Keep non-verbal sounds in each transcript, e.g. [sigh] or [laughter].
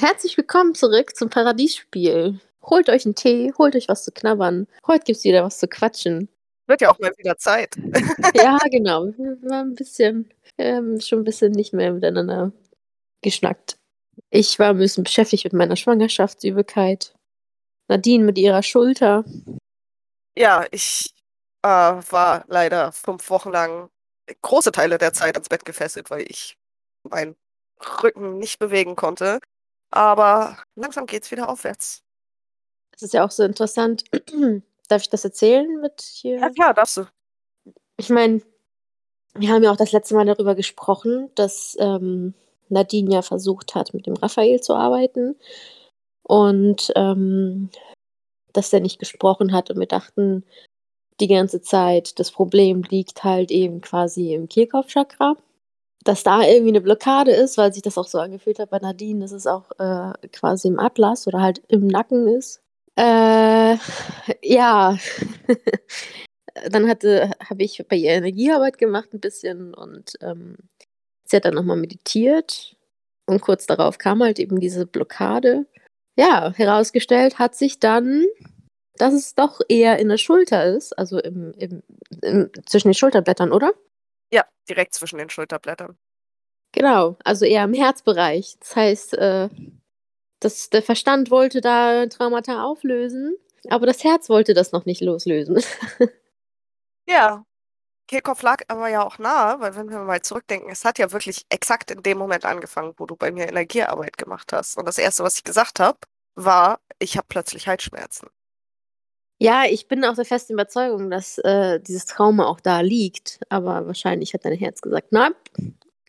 herzlich willkommen zurück zum Paradiesspiel. Holt euch einen Tee, holt euch was zu knabbern. Heute gibt's wieder was zu quatschen. Wird ja auch mal wieder Zeit. [laughs] ja, genau. Wir waren ein bisschen, ähm, schon ein bisschen nicht mehr miteinander geschnackt. Ich war ein bisschen beschäftigt mit meiner Schwangerschaftsübelkeit. Nadine mit ihrer Schulter. Ja, ich äh, war leider fünf Wochen lang große Teile der Zeit ans Bett gefesselt, weil ich meinen Rücken nicht bewegen konnte. Aber langsam geht's wieder aufwärts. Das ist ja auch so interessant. [clears throat] Darf ich das erzählen mit hier? Ja, klar, darfst du. Ich meine, wir haben ja auch das letzte Mal darüber gesprochen, dass ähm, Nadine ja versucht hat, mit dem Raphael zu arbeiten. Und ähm, dass der nicht gesprochen hat. Und wir dachten die ganze Zeit, das Problem liegt halt eben quasi im Kehlkopfchakra dass da irgendwie eine Blockade ist, weil sich das auch so angefühlt hat bei Nadine, dass es auch äh, quasi im Atlas oder halt im Nacken ist. Äh, ja. [laughs] dann habe ich bei ihr Energiearbeit gemacht ein bisschen und ähm, sie hat dann nochmal meditiert und kurz darauf kam halt eben diese Blockade. Ja, herausgestellt hat sich dann, dass es doch eher in der Schulter ist, also im, im, im zwischen den Schulterblättern, oder? Ja, direkt zwischen den Schulterblättern. Genau, also eher im Herzbereich. Das heißt, äh, das, der Verstand wollte da Traumata auflösen, aber das Herz wollte das noch nicht loslösen. [laughs] ja, Kehlkopf lag aber ja auch nahe, weil wenn wir mal zurückdenken, es hat ja wirklich exakt in dem Moment angefangen, wo du bei mir Energiearbeit gemacht hast. Und das Erste, was ich gesagt habe, war, ich habe plötzlich Halsschmerzen. Ja, ich bin auch der festen Überzeugung, dass äh, dieses Trauma auch da liegt. Aber wahrscheinlich hat dein Herz gesagt, nein,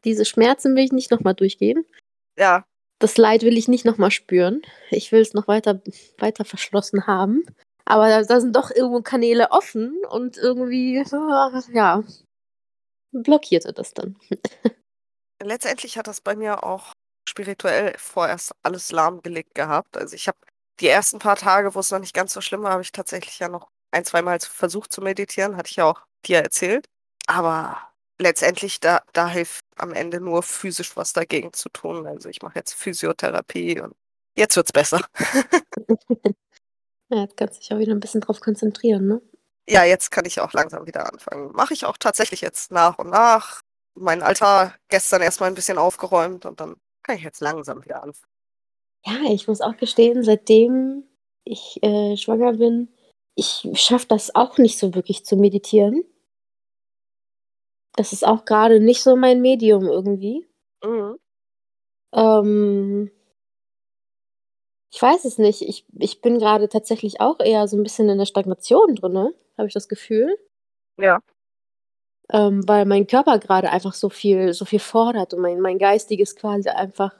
diese Schmerzen will ich nicht nochmal durchgehen. Ja. Das Leid will ich nicht nochmal spüren. Ich will es noch weiter, weiter verschlossen haben. Aber da, da, sind doch irgendwo Kanäle offen und irgendwie, ja, blockierte das dann. [laughs] Letztendlich hat das bei mir auch spirituell vorerst alles lahmgelegt gehabt. Also ich habe die ersten paar Tage, wo es noch nicht ganz so schlimm war, habe ich tatsächlich ja noch ein, zwei Mal versucht zu meditieren, hatte ich ja auch dir erzählt. Aber letztendlich, da, da hilft am Ende nur physisch was dagegen zu tun. Also ich mache jetzt Physiotherapie und jetzt wird es besser. [laughs] ja, jetzt kannst du dich auch wieder ein bisschen drauf konzentrieren, ne? Ja, jetzt kann ich auch langsam wieder anfangen. Mache ich auch tatsächlich jetzt nach und nach. Mein Altar gestern erstmal ein bisschen aufgeräumt und dann kann ich jetzt langsam wieder anfangen. Ja, ich muss auch gestehen, seitdem ich äh, schwanger bin, ich schaffe das auch nicht so wirklich zu meditieren. Das ist auch gerade nicht so mein Medium irgendwie. Mhm. Ähm, ich weiß es nicht. Ich, ich bin gerade tatsächlich auch eher so ein bisschen in der Stagnation drin, habe ich das Gefühl. Ja. Ähm, weil mein Körper gerade einfach so viel, so viel fordert und mein, mein Geistiges quasi einfach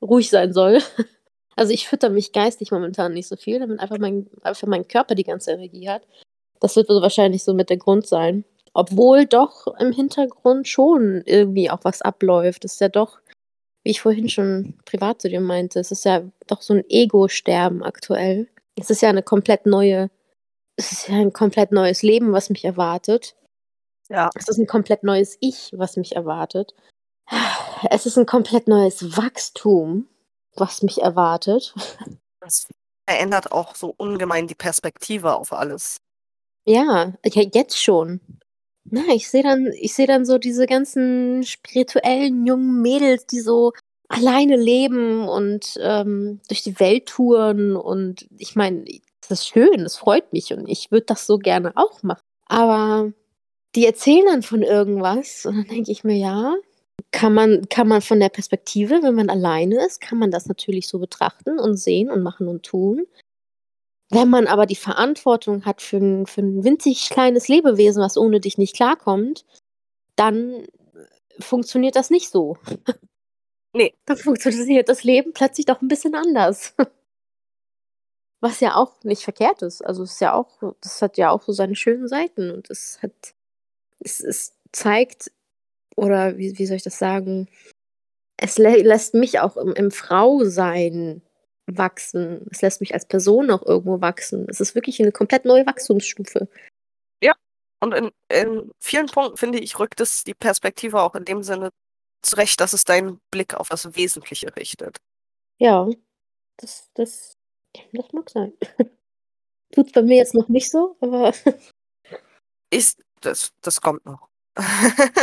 ruhig sein soll. [laughs] Also ich fütter mich geistig momentan nicht so viel, damit einfach mein, einfach mein Körper die ganze Energie hat. Das wird so wahrscheinlich so mit der Grund sein. Obwohl doch im Hintergrund schon irgendwie auch was abläuft. Es ist ja doch, wie ich vorhin schon privat zu dir meinte, es ist ja doch so ein Ego-Sterben aktuell. Es ist ja eine komplett neue, es ist ja ein komplett neues Leben, was mich erwartet. Ja. Es ist ein komplett neues Ich, was mich erwartet. Es ist ein komplett neues Wachstum, was mich erwartet. Das verändert auch so ungemein die Perspektive auf alles. Ja, ja jetzt schon. Na, ich sehe dann, ich sehe dann so diese ganzen spirituellen jungen Mädels, die so alleine leben und ähm, durch die Welt touren. Und ich meine, das ist schön, das freut mich und ich würde das so gerne auch machen. Aber die erzählen dann von irgendwas und dann denke ich mir, ja, kann man, kann man von der Perspektive, wenn man alleine ist, kann man das natürlich so betrachten und sehen und machen und tun. Wenn man aber die Verantwortung hat für ein, für ein winzig kleines Lebewesen, was ohne dich nicht klarkommt, dann funktioniert das nicht so. Nee. Dann funktioniert das Leben plötzlich doch ein bisschen anders. Was ja auch nicht verkehrt ist. Also es ist ja auch, das hat ja auch so seine schönen Seiten und es hat, es, es zeigt, oder wie, wie soll ich das sagen, es lä lässt mich auch im, im Frausein wachsen. Es lässt mich als Person auch irgendwo wachsen. Es ist wirklich eine komplett neue Wachstumsstufe. Ja, und in, in vielen Punkten, finde ich, rückt es die Perspektive auch in dem Sinne zurecht, dass es deinen Blick auf das Wesentliche richtet. Ja, Das das das mag sein. [laughs] Tut's bei mir jetzt noch nicht so, aber [laughs] Ist das das kommt noch.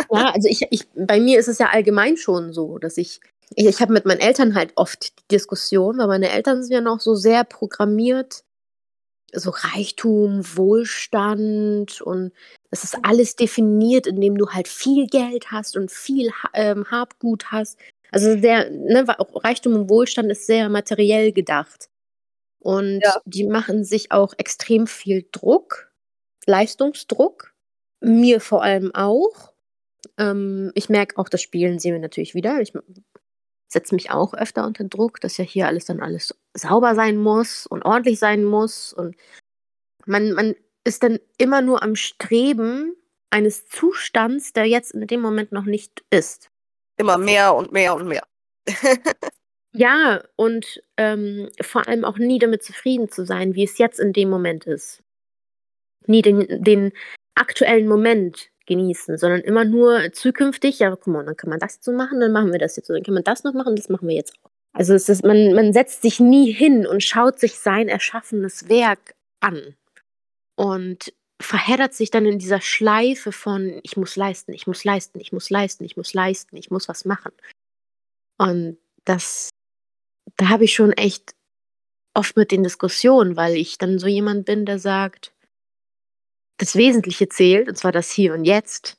Ja, [laughs] also ich ich bei mir ist es ja allgemein schon so, dass ich ich ich habe mit meinen Eltern halt oft die Diskussion, weil meine Eltern sind ja noch so sehr programmiert, so Reichtum, Wohlstand und das ist alles definiert, indem du halt viel Geld hast und viel ähm, Habgut hast. Also sehr ne, Reichtum und Wohlstand ist sehr materiell gedacht. Und Ja. die machen sich auch extrem viel Druck, Leistungsdruck, mir vor allem auch. Ähm, ich merke auch, das spiegeln sie mir natürlich wieder. Ich setze mich auch öfter unter Druck, dass ja hier alles dann alles sauber sein muss und ordentlich sein muss und man man ist dann immer nur am Streben eines Zustands, der jetzt in dem Moment noch nicht ist. Immer mehr und mehr und mehr. [laughs] Ja, und, ähm, vor allem auch nie damit zufrieden zu sein, wie es jetzt in dem Moment ist. Nie den den aktuellen Moment genießen, sondern immer nur zukünftig: „Ja, guck mal, dann kann man das so machen, dann machen wir das jetzt so. Dann kann man das noch machen, das machen wir jetzt auch.“ Also, es ist man man setzt sich nie hin und schaut sich sein erschaffenes Werk an und verheddert sich dann in dieser Schleife von: „Ich muss leisten, ich muss leisten, ich muss leisten, ich muss leisten, ich muss was machen.“ Und das da habe ich schon echt oft mit den Diskussionen, weil ich dann so jemand bin, der sagt: „Das Wesentliche zählt, und zwar das Hier und Jetzt.“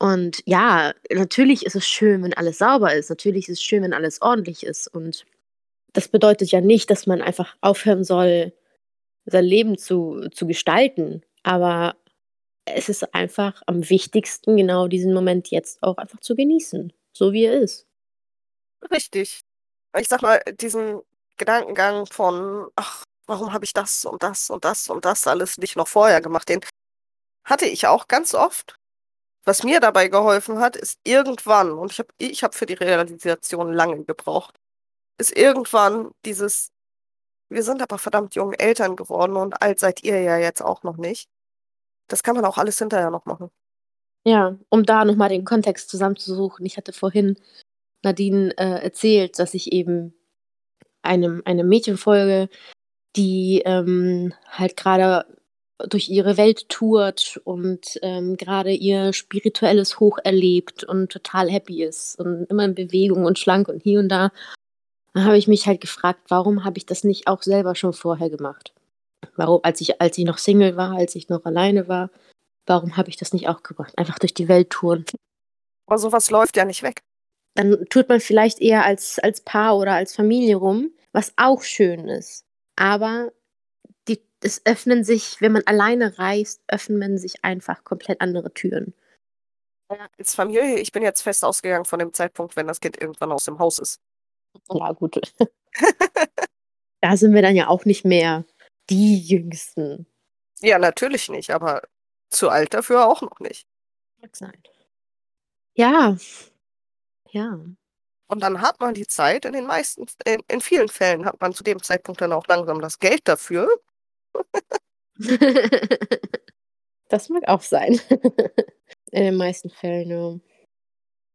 Und ja, natürlich ist es schön, wenn alles sauber ist. Natürlich ist es schön, wenn alles ordentlich ist. Und das bedeutet ja nicht, dass man einfach aufhören soll, sein Leben zu zu gestalten. Aber es ist einfach am wichtigsten, genau diesen Moment jetzt auch einfach zu genießen, so wie er ist. Richtig. Ich sage mal, diesen Gedankengang von: „Ach, warum habe ich das und das und das und das alles nicht noch vorher gemacht?“ Den hatte ich auch ganz oft. Was mir dabei geholfen hat, ist irgendwann und ich habe ich habe für die Realisation lange gebraucht, ist irgendwann dieses: „Wir sind aber verdammt jung Eltern geworden und alt seid ihr ja jetzt auch noch nicht. Das kann man auch alles hinterher noch machen.“ Ja, um da noch mal den Kontext zusammenzusuchen. Ich hatte vorhin Nadine, äh, erzählt, dass ich eben einem einem Mädchen folge, die, ähm, halt grade durch ihre Welt tourt und, ähm, grade ihr spirituelles Hoch erlebt und total happy ist und immer in Bewegung und schlank und hier und da. Da habe ich mich halt gefragt, warum habe ich das nicht auch selber schon vorher gemacht? Warum als ich als ich noch Single war, als ich noch alleine war, warum habe ich das nicht auch gemacht? Einfach durch die Welt touren. Aber so was läuft ja nicht weg. Dann tourt man vielleicht eher als als Paar oder als Familie rum, was auch schön ist. Aber die es öffnen sich wenn man alleine reist, öffnen sich einfach komplett andere Türen. Als Familie ich bin jetzt fest ausgegangen von dem Zeitpunkt, wenn das Kind irgendwann aus dem Haus ist. Ja, gut. [laughs] Da sind wir dann ja auch nicht mehr die Jüngsten. Ja, natürlich nicht, aber zu alt dafür auch noch nicht. Mag sein. Ja. Ja. Und dann hat man die Zeit in den meisten in in vielen Fällen hat man zu dem Zeitpunkt dann auch langsam das Geld dafür. [laughs] Das mag auch sein. [laughs] In den meisten Fällen, ja.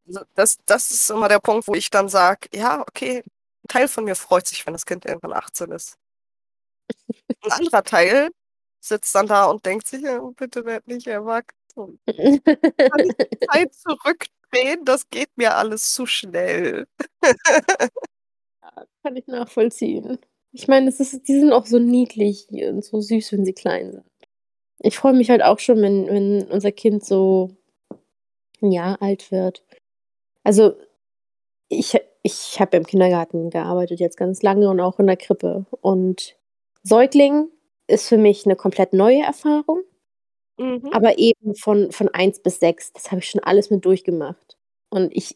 Also, das das ist immer der Punkt, wo ich dann sage: „Ja, okay, 'n Teil von mir freut sich, wenn das Kind irgendwann 18 ist.“ 'N anderer Teil sitzt dann da und denkt sich: „Ja, bitte werd nicht erwachsen. [laughs] Kann ich die Zeit zurückdrehen? Das geht mir alles zu schnell.“ Ja, kann ich nachvollziehen. Ich meine, es ist die sind auch so niedlich und so süß, wenn sie klein sind. Ich freue mich halt auch schon, wenn wenn unser Kind so 'n Jahr alt wird. Also, ich ich habe im Kindergarten gearbeitet jetzt ganz lange und auch in der Krippe. Und Säugling ist für mich 'ne komplett neue Erfahrung. Mhm. Aber eben von von 1 bis 6, das habe ich schon alles mit durchgemacht. Und ich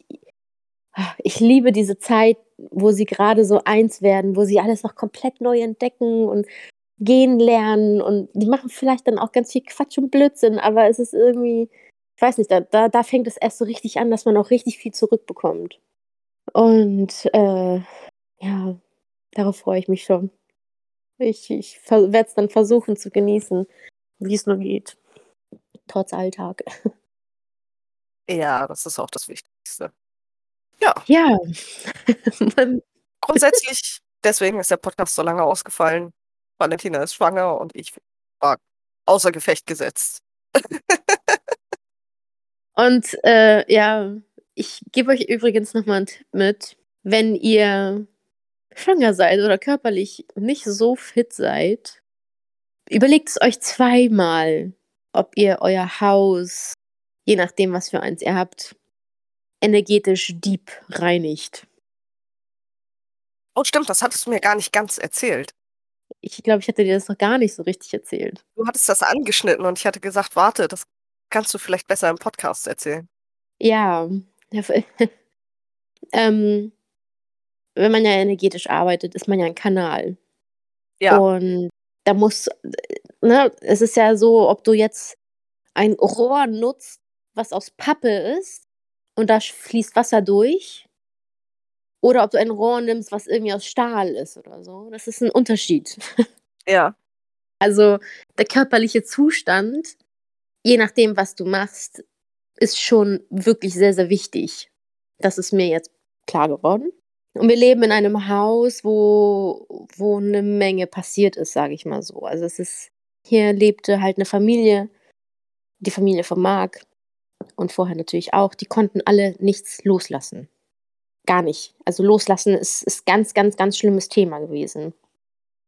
ich liebe diese Zeit, wo sie grade so 1 werden, wo sie alles noch komplett neu entdecken und gehen lernen und die machen vielleicht dann auch ganz viel Quatsch und Blödsinn, aber es ist irgendwie ich weiß nicht, da da da fängt es erst so richtig an, dass man auch richtig viel zurückbekommt. Und, äh, ja, darauf freue ich mich schon. Ich ich werde es dann versuchen zu genießen, wie es nur geht, trotz Alltag. Ja, das ist auch das Wichtigste. Ja. Ja. [laughs] Grundsätzlich deswegen ist der Podcast so lange ausgefallen. Valentina ist schwanger und ich war außer Gefecht gesetzt. [laughs] und äh, ja, ich gebe euch übrigens nochmal einen Tipp mit. Wenn ihr schwanger seid oder körperlich nicht so fit seid, überlegt es euch zweimal, ob ihr euer Haus, je nachdem, was für eins ihr habt, energetisch deep reinigt. Oh, stimmt, das hattest du mir gar nicht ganz erzählt. Ich glaube, ich hatte dir das noch gar nicht so richtig erzählt. Du hattest das angeschnitten und ich hatte gesagt, warte, das kannst du vielleicht besser im Podcast erzählen. Ja. [laughs] ähm, wenn man ja energetisch arbeitet, ist man ja ein Kanal. Ja. Und da muss, ne, es ist ja so, ob du jetzt ein Rohr nutzt, was aus Pappe ist und da fließt Wasser durch, oder ob du ein Rohr nimmst, was irgendwie aus Stahl ist oder so. Das ist ein Unterschied. [laughs] Ja. Also der körperliche Zustand, je nachdem, was du machst, ist schon wirklich sehr, sehr wichtig. Das ist mir jetzt klar geworden. Und wir leben in einem Haus, wo, wo eine Menge passiert ist, sage ich mal so. Also es ist, hier lebte halt eine Familie, die Familie von Marc und vorher natürlich auch, die konnten alle nichts loslassen. Gar nicht. Also loslassen ist, ist ganz, ganz, ganz schlimmes Thema gewesen.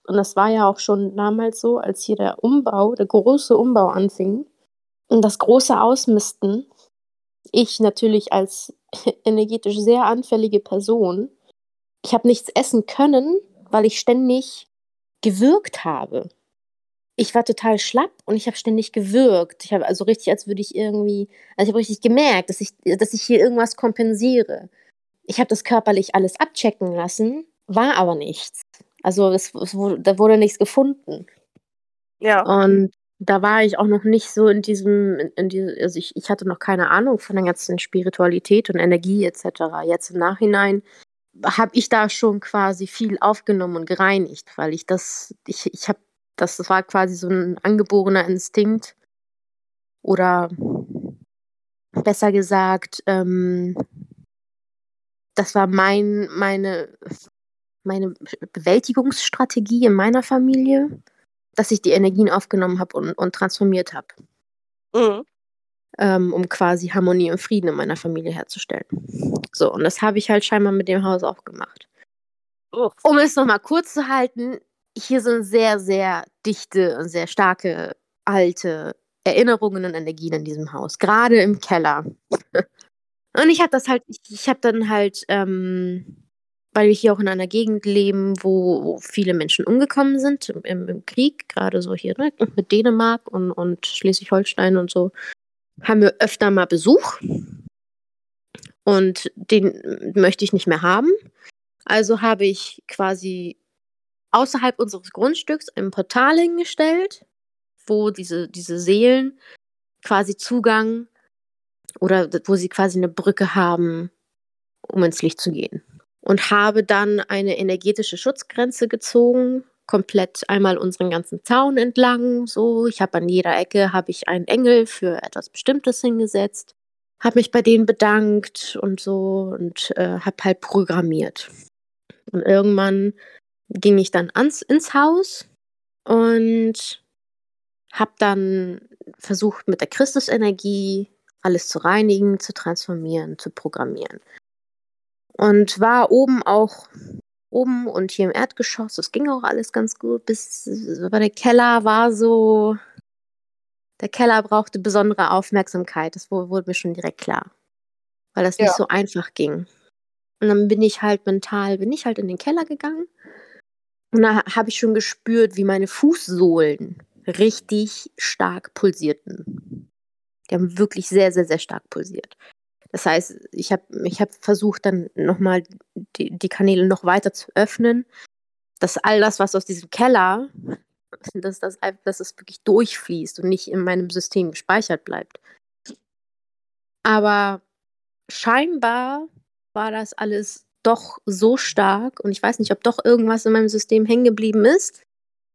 Und das war ja auch schon damals so, als hier der Umbau, der große Umbau anfing und das große Ausmisten. Ich natürlich als [laughs] energetisch sehr anfällige Person ich habe nichts essen können, weil ich ständig gewürgt habe. Ich war total schlapp und ich habe ständig gewürgt. Ich habe also richtig, als würde ich irgendwie, also ich habe richtig gemerkt, dass ich, dass ich hier irgendwas kompensiere. Ich habe das körperlich alles abchecken lassen, war aber nichts. Also es, es wurde, da wurde nichts gefunden. Ja. Und da war ich auch noch nicht so in diesem, in, in die, also ich, ich hatte noch keine Ahnung von der ganzen Spiritualität und Energie etc. Jetzt im Nachhinein habe ich da schon quasi viel aufgenommen und gereinigt, weil ich das, ich, ich habe, das war quasi so ein angeborener Instinkt oder besser gesagt, ähm, das war mein, meine, meine Bewältigungsstrategie in meiner Familie, dass ich die Energien aufgenommen habe und, und transformiert habe. Mhm ähm, um quasi Harmonie und Frieden in meiner Familie herzustellen. So, und das habe ich halt scheinbar mit dem Haus auch gemacht. Oh. Um es nochmal kurz zu halten, hier sind sehr, sehr dichte und sehr starke alte Erinnerungen und Energien in diesem Haus, gerade im Keller. [laughs] und ich habe das halt, ich, ich habe dann halt, ähm, weil wir hier auch in einer Gegend leben, wo, wo viele Menschen umgekommen sind im, im Krieg, gerade so hier ne, mit Dänemark und, und Schleswig-Holstein und so, haben wir öfter mal Besuch und den möchte ich nicht mehr haben. Also habe ich quasi außerhalb unseres Grundstücks ein Portal hingestellt, wo diese, diese Seelen quasi Zugang oder wo sie quasi eine Brücke haben, um ins Licht zu gehen. Und habe dann eine energetische Schutzgrenze gezogen, komplett einmal unseren ganzen Zaun entlang. So, ich habe an jeder Ecke habe ich einen Engel für etwas Bestimmtes hingesetzt, habe mich bei denen bedankt und so und äh, habe halt programmiert. Und irgendwann ging ich dann ans, ins Haus und habe dann versucht mit der Christusenergie alles zu reinigen, zu transformieren, zu programmieren. Und war oben auch oben und hier im Erdgeschoss. Das ging auch alles ganz gut, bis aber der Keller war so. Der Keller brauchte besondere Aufmerksamkeit. Das wurde mir schon direkt klar. Weil das ja. nicht so einfach ging. Und dann bin ich halt mental, bin ich halt in den Keller gegangen. Und da habe ich schon gespürt, wie meine Fußsohlen richtig stark pulsierten. Die haben wirklich sehr, sehr, sehr stark pulsiert. Das heißt, ich habe ich hab versucht, dann nochmal die, die Kanäle noch weiter zu öffnen, dass all das, was aus diesem Keller, dass, das, dass es wirklich durchfließt und nicht in meinem System gespeichert bleibt. Aber scheinbar war das alles doch so stark und ich weiß nicht, ob doch irgendwas in meinem System hängen geblieben ist.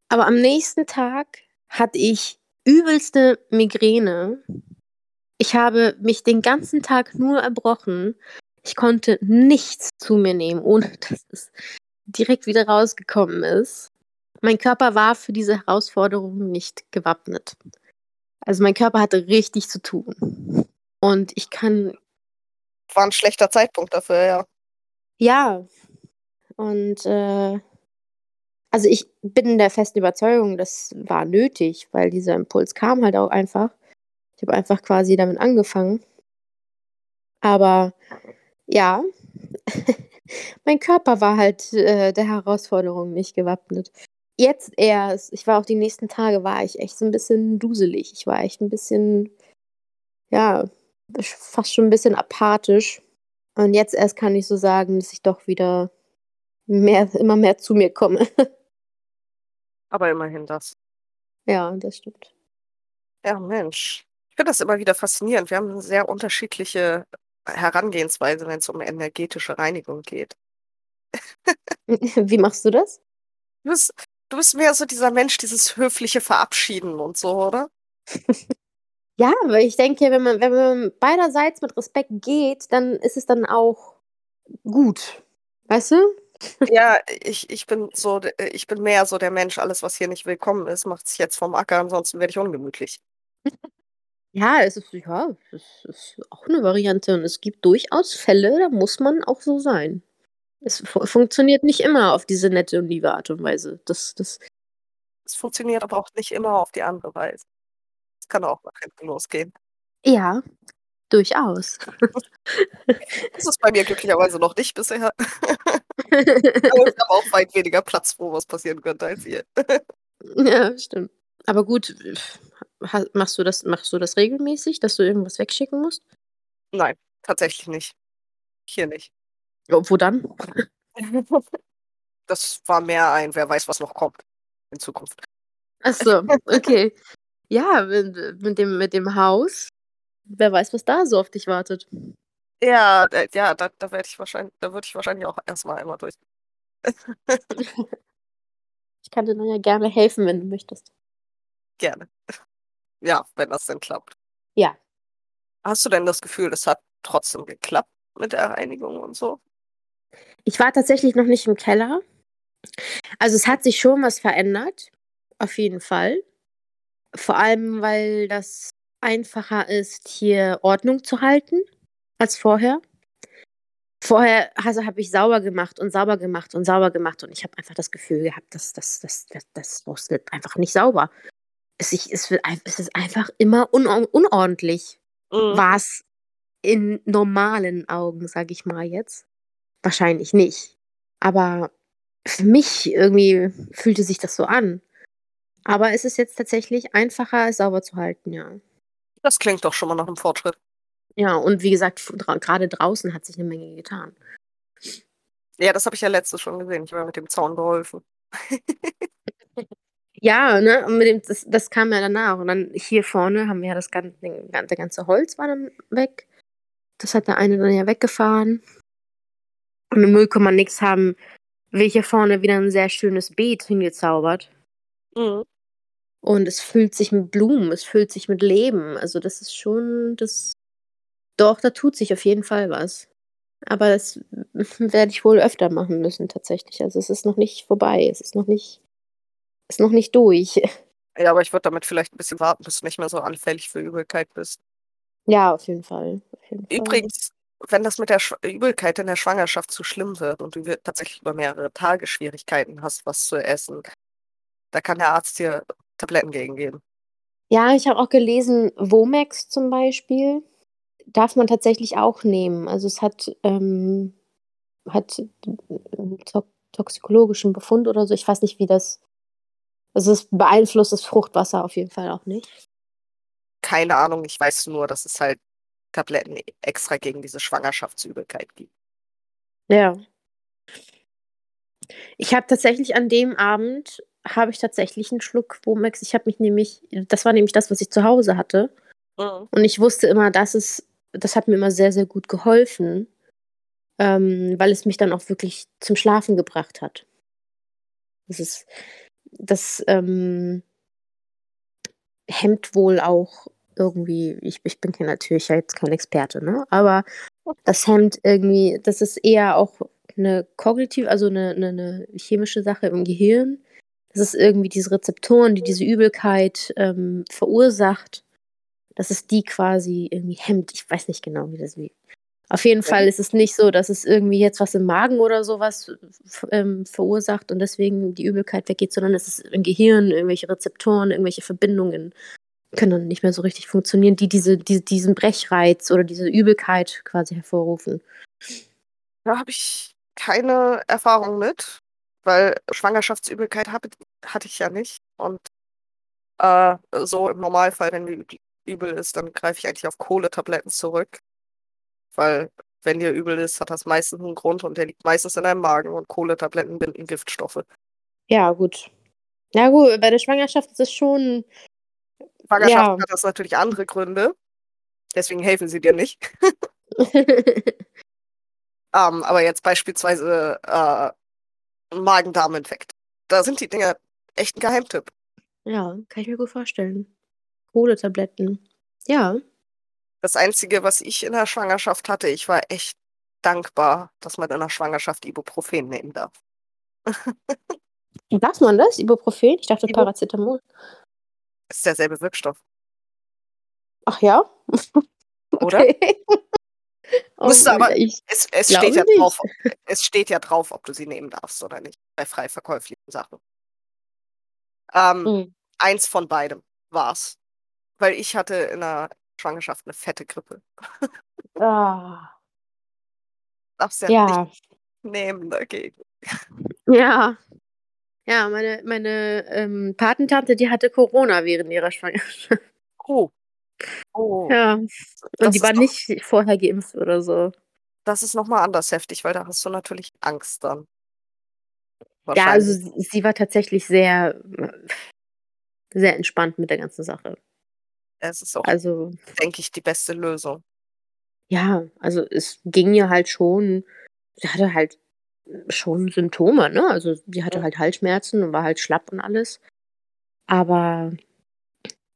Aber am nächsten Tag hatte ich übelste Migräne ich habe mich den ganzen Tag nur erbrochen. Ich konnte nichts zu mir nehmen, ohne [laughs] dass es direkt wieder rausgekommen ist. Mein Körper war für diese Herausforderung nicht gewappnet. Also mein Körper hatte richtig zu tun. Und ich kann. War ein schlechter Zeitpunkt dafür, ja. Ja. Und äh, also ich bin der festen Überzeugung, das war nötig, weil dieser Impuls kam halt auch einfach. Ich habe einfach quasi damit angefangen. Aber ja, [laughs] mein Körper war halt äh, der Herausforderung nicht gewappnet. Jetzt erst, ich war auch die nächsten Tage, war ich echt so ein bisschen duselig. Ich war echt ein bisschen, ja, fast schon ein bisschen apathisch. Und jetzt erst kann ich so sagen, dass ich doch wieder mehr, immer mehr zu mir komme. [laughs] Aber immerhin das. Ja, das stimmt. Ja, Mensch. Ich finde das immer wieder faszinierend. Wir haben eine sehr unterschiedliche Herangehensweise, wenn es um energetische Reinigung geht. [laughs] [laughs] Wie machst du das? Du bist, mehr so dieser Mensch, dieses höfliche Verabschieden und so, oder? [laughs] ja, weil ich denke, wenn man, wenn man beiderseits mit Respekt geht, dann ist es dann auch gut. Weißt du? [laughs] Ja, ich, ich bin so, ich bin mehr so der Mensch, alles, was hier nicht willkommen ist, macht sich jetzt vom Acker, ansonsten werde ich ungemütlich. [laughs] Ja, es ist, ja, es ist auch eine Variante und es gibt durchaus Fälle, da muss man auch so sein. Es fu funktioniert nicht immer auf diese nette und liebe Art und Weise. Das, das Es funktioniert aber auch nicht immer auf die andere Weise. Es kann auch nach hinten losgehen. Ja, durchaus. [laughs] Das ist bei mir glücklicherweise noch nicht bisher. [laughs] Aber ich habe auch weit weniger Platz, wo was passieren könnte als hier. [laughs] Ja, stimmt. Aber gut, machst du das, machst du das regelmäßig, dass du irgendwas wegschicken musst? Nein, tatsächlich nicht. Hier nicht. Wo dann? [laughs] Das war mehr ein, wer weiß, was noch kommt in Zukunft. Ach so, okay. ja, mit dem, mit dem Haus. Wer weiß, was da so auf dich wartet. Ja, äh, ja, da, da werde ich wahrscheinlich, da würde ich wahrscheinlich auch erstmal einmal durch. [laughs] ich kann dir dann ja gerne helfen, wenn du möchtest. Gerne. Ja, wenn das denn klappt. Ja. Hast du denn das Gefühl, es hat trotzdem geklappt mit der Reinigung und so? Ich war tatsächlich noch nicht im Keller. Also es hat sich schon was verändert, auf jeden Fall. Vor allem, weil das einfacher ist, hier Ordnung zu halten als vorher. Vorher also, habe ich sauber gemacht und sauber gemacht und sauber gemacht und ich habe einfach das Gefühl gehabt, dass das, das, das, das, das wird einfach nicht sauber. Es, ich, es, wird, es ist einfach immer un unordentlich. Mhm. War es in normalen Augen, sage ich mal jetzt. Wahrscheinlich nicht. Aber für mich irgendwie fühlte sich das so an. Aber es ist jetzt tatsächlich einfacher, es sauber zu halten, ja. Das klingt doch schon mal nach einem Fortschritt. Ja, und wie gesagt, gerade draußen hat sich eine Menge getan. Ja, das habe ich ja letztes schon gesehen. Ich habe mit dem Zaun geholfen. [laughs] ja, ne, und mit dem, das, das kam ja danach. Und dann hier vorne haben wir ja das ganze, der ganze Holz war dann weg. Das hat der eine dann ja weggefahren. Und im 0, nix haben wir hier vorne wieder ein sehr schönes Beet hingezaubert. Mhm. Und es füllt sich mit Blumen, es füllt sich mit Leben. Also das ist schon, das. Doch, da tut sich auf jeden Fall was. Aber das [laughs] werde ich wohl öfter machen müssen, tatsächlich. Also es ist noch nicht vorbei. Es ist noch nicht, ist noch nicht durch. [laughs] Ja, aber ich würde damit vielleicht ein bisschen warten, bis du nicht mehr so anfällig für Übelkeit bist. Ja, auf jeden Fall. Auf jeden Fall. Übrigens, wenn das mit der Sch Übelkeit in der Schwangerschaft zu schlimm wird und du tatsächlich über mehrere Tage Schwierigkeiten hast, was zu essen, da kann der Arzt dir Tabletten gegen geben. Ja, ich habe auch gelesen, Womex zum Beispiel darf man tatsächlich auch nehmen. Also es hat, ähm, hat einen to toxikologischen Befund oder so. Ich weiß nicht, wie das. Also es beeinflusst das Fruchtwasser auf jeden Fall auch nicht. Keine Ahnung, ich weiß nur, dass es halt Tabletten extra gegen diese Schwangerschaftsübelkeit gibt. Ja. Ich habe tatsächlich an dem Abend habe ich tatsächlich einen Schluck Womex. Ich habe mich nämlich, das war nämlich das, was ich zu Hause hatte. Mhm. Und ich wusste immer, dass es, das hat mir immer sehr, sehr gut geholfen, ähm, weil es mich dann auch wirklich zum Schlafen gebracht hat. Das ist, das ähm, hemmt wohl auch irgendwie, ich, ich bin natürlich jetzt kein Experte, ne? Aber das hemmt irgendwie, das ist eher auch eine kognitive, also eine, eine, eine chemische Sache im Gehirn. Das ist irgendwie diese Rezeptoren, die diese Übelkeit ähm, verursacht, dass es die quasi irgendwie hemmt. Ich weiß nicht genau, wie das wie. Auf jeden Fall ist es nicht so, dass es irgendwie jetzt was im Magen oder sowas ähm, verursacht und deswegen die Übelkeit weggeht, sondern es ist im Gehirn, irgendwelche Rezeptoren, irgendwelche Verbindungen können dann nicht mehr so richtig funktionieren, die diese, die, diesen Brechreiz oder diese Übelkeit quasi hervorrufen. Da habe ich keine Erfahrung mit, weil Schwangerschaftsübelkeit hab, hatte ich ja nicht. Und äh, so im Normalfall, wenn mir übel ist, dann greife ich eigentlich auf Kohletabletten zurück. Weil wenn dir übel ist, hat das meistens einen Grund und der liegt meistens in deinem Magen und Kohletabletten binden Giftstoffe. Ja, gut. Ja, gut, bei der Schwangerschaft ist es schon. Schwangerschaft ja. hat das natürlich andere Gründe. Deswegen helfen sie dir nicht. Um, [laughs] [laughs] aber jetzt beispielsweise äh, Magen-Darm-Infekt. Da sind die Dinger echt ein Geheimtipp. Ja, kann ich mir gut vorstellen. Kohletabletten. Ja. Das Einzige, was ich in der Schwangerschaft hatte, ich war echt dankbar, dass man in der Schwangerschaft Ibuprofen nehmen darf. [laughs] darf man das? Ibuprofen? Ich dachte Ibu Paracetamol. Ist derselbe Wirkstoff. Ach ja? [laughs] Oder? Müsste aber, ich es, es steht ja nicht. drauf, [laughs] es steht ja drauf, ob du sie nehmen darfst oder nicht, bei frei verkäuflichen Sachen. Ähm, mhm. Eins von beidem war's. Weil ich hatte in der Schwangerschaft eine fette Grippe. [laughs] Ah. Darfst ja, ja. nicht nehmen dagegen. Ja. Ja, meine, meine ähm, Patentante, die hatte Corona während ihrer Schwangerschaft. Oh. Oh. Ja. Und das die war doch, nicht vorher geimpft oder so. Das ist nochmal anders heftig, weil da hast du natürlich Angst dann. Ja, also sie war tatsächlich sehr, sehr entspannt mit der ganzen Sache. Es ist auch, also, denke ich, die beste Lösung. Ja, also es ging ihr halt schon, sie hatte halt schon Symptome, ne? Also sie hatte halt Halsschmerzen und war halt schlapp und alles. Aber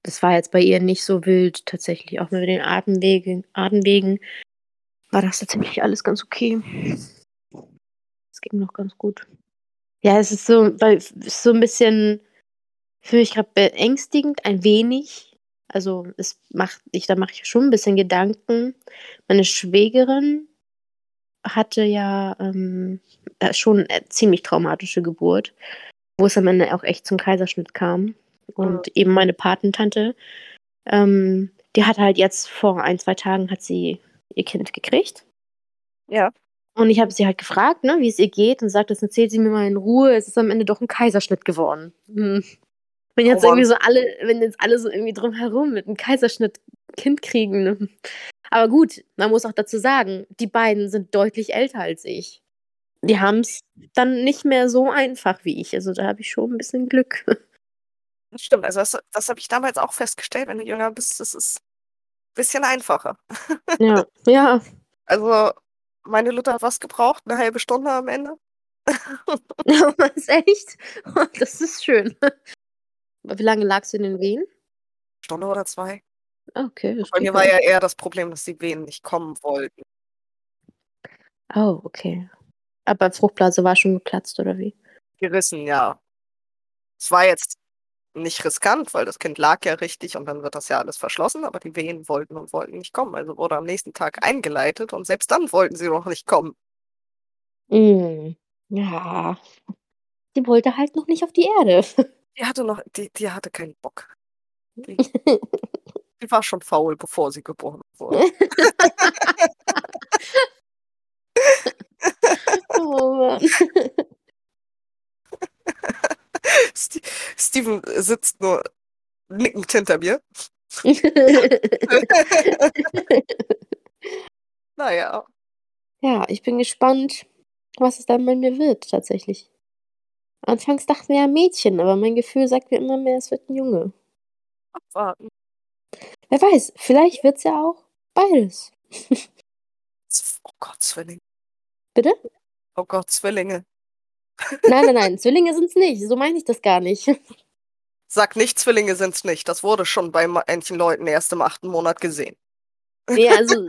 das war jetzt bei ihr nicht so wild, tatsächlich. Auch mit den Atemwegen, Atemwegen war das tatsächlich alles ganz okay. Es ging noch ganz gut. Ja, es ist so, weil es ist so ein bisschen für mich gerade beängstigend, ein wenig. Also es macht, ich, da mache ich schon ein bisschen Gedanken. Meine Schwägerin hatte ja ähm, äh, schon eine ziemlich traumatische Geburt, wo es am Ende auch echt zum Kaiserschnitt kam. Und mhm. eben meine Patentante, ähm, die hat halt jetzt vor ein, zwei Tagen hat sie ihr Kind gekriegt. Ja. Und ich habe sie halt gefragt, ne, wie es ihr geht und sagt, das erzählt sie mir mal in Ruhe. Es ist am Ende doch ein Kaiserschnitt geworden. Hm. Wenn jetzt oh, irgendwie so alle, wenn jetzt alle so irgendwie drumherum mit einem Kaiserschnitt Kind kriegen. Ne? Aber gut, man muss auch dazu sagen, die beiden sind deutlich älter als ich. Die haben es dann nicht mehr so einfach wie ich. Also da habe ich schon ein bisschen Glück. [laughs] Das stimmt. Also das, das habe ich damals auch festgestellt, wenn du jünger bist, das ist ein bisschen einfacher. [laughs] Ja, ja. Also meine Luther hat was gebraucht, eine halbe Stunde am Ende. [laughs] was echt? Das ist schön. Wie lange lagst du in den Wehen? Stunde oder zwei. Okay. Das Bei mir war ja eher das Problem, dass die Wehen nicht kommen wollten. Oh, okay. Aber Fruchtblase war schon geplatzt, oder wie? Gerissen, ja. Es war jetzt nicht riskant, weil das Kind lag ja richtig und dann wird das ja alles verschlossen, aber die Wehen wollten und wollten nicht kommen. Also wurde am nächsten Tag eingeleitet und selbst dann wollten sie noch nicht kommen. Mm, ja. Die wollte halt noch nicht auf die Erde. [laughs] Die hatte noch, die, die hatte keinen Bock. Die, [laughs] die war schon faul, bevor sie geboren wurde. [laughs] oh Mann. Steven sitzt nur nickend hinter mir. [laughs] naja. Ja, ich bin gespannt, was es dann bei mir wird, tatsächlich. Anfangs dachten wir ja Mädchen, aber mein Gefühl sagt mir immer mehr, es wird ein Junge. Abwarten. Wer weiß, vielleicht wird es ja auch beides. oh Gott, Zwillinge. Bitte? Oh Gott, Zwillinge. Nein, nein, nein, Zwillinge sind es nicht. So meine ich das gar nicht. Sag nicht, Zwillinge sind es nicht. Das wurde schon bei manchen Leuten erst im achten Monat gesehen. Nee, also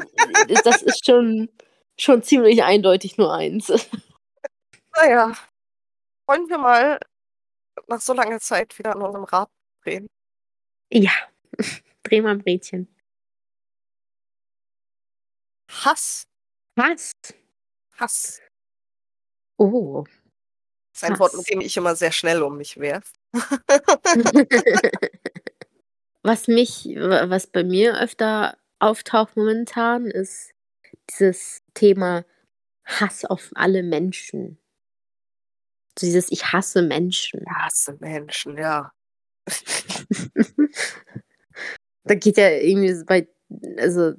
das ist schon, schon ziemlich eindeutig nur eins. Naja, wollen wir mal nach so langer Zeit wieder an unserem Rad drehen? Ja, dreh mal ein Rädchen. Hass. Was? Hass. Oh. Das ist ein Hass. Wort, mit dem ich immer sehr schnell um mich werfe. [laughs] was mich, was bei mir öfter auftaucht momentan, ist dieses Thema Hass auf alle Menschen. So dieses Ich hasse Menschen. Ich hasse Menschen, ja. Da geht ja irgendwie so bei, also,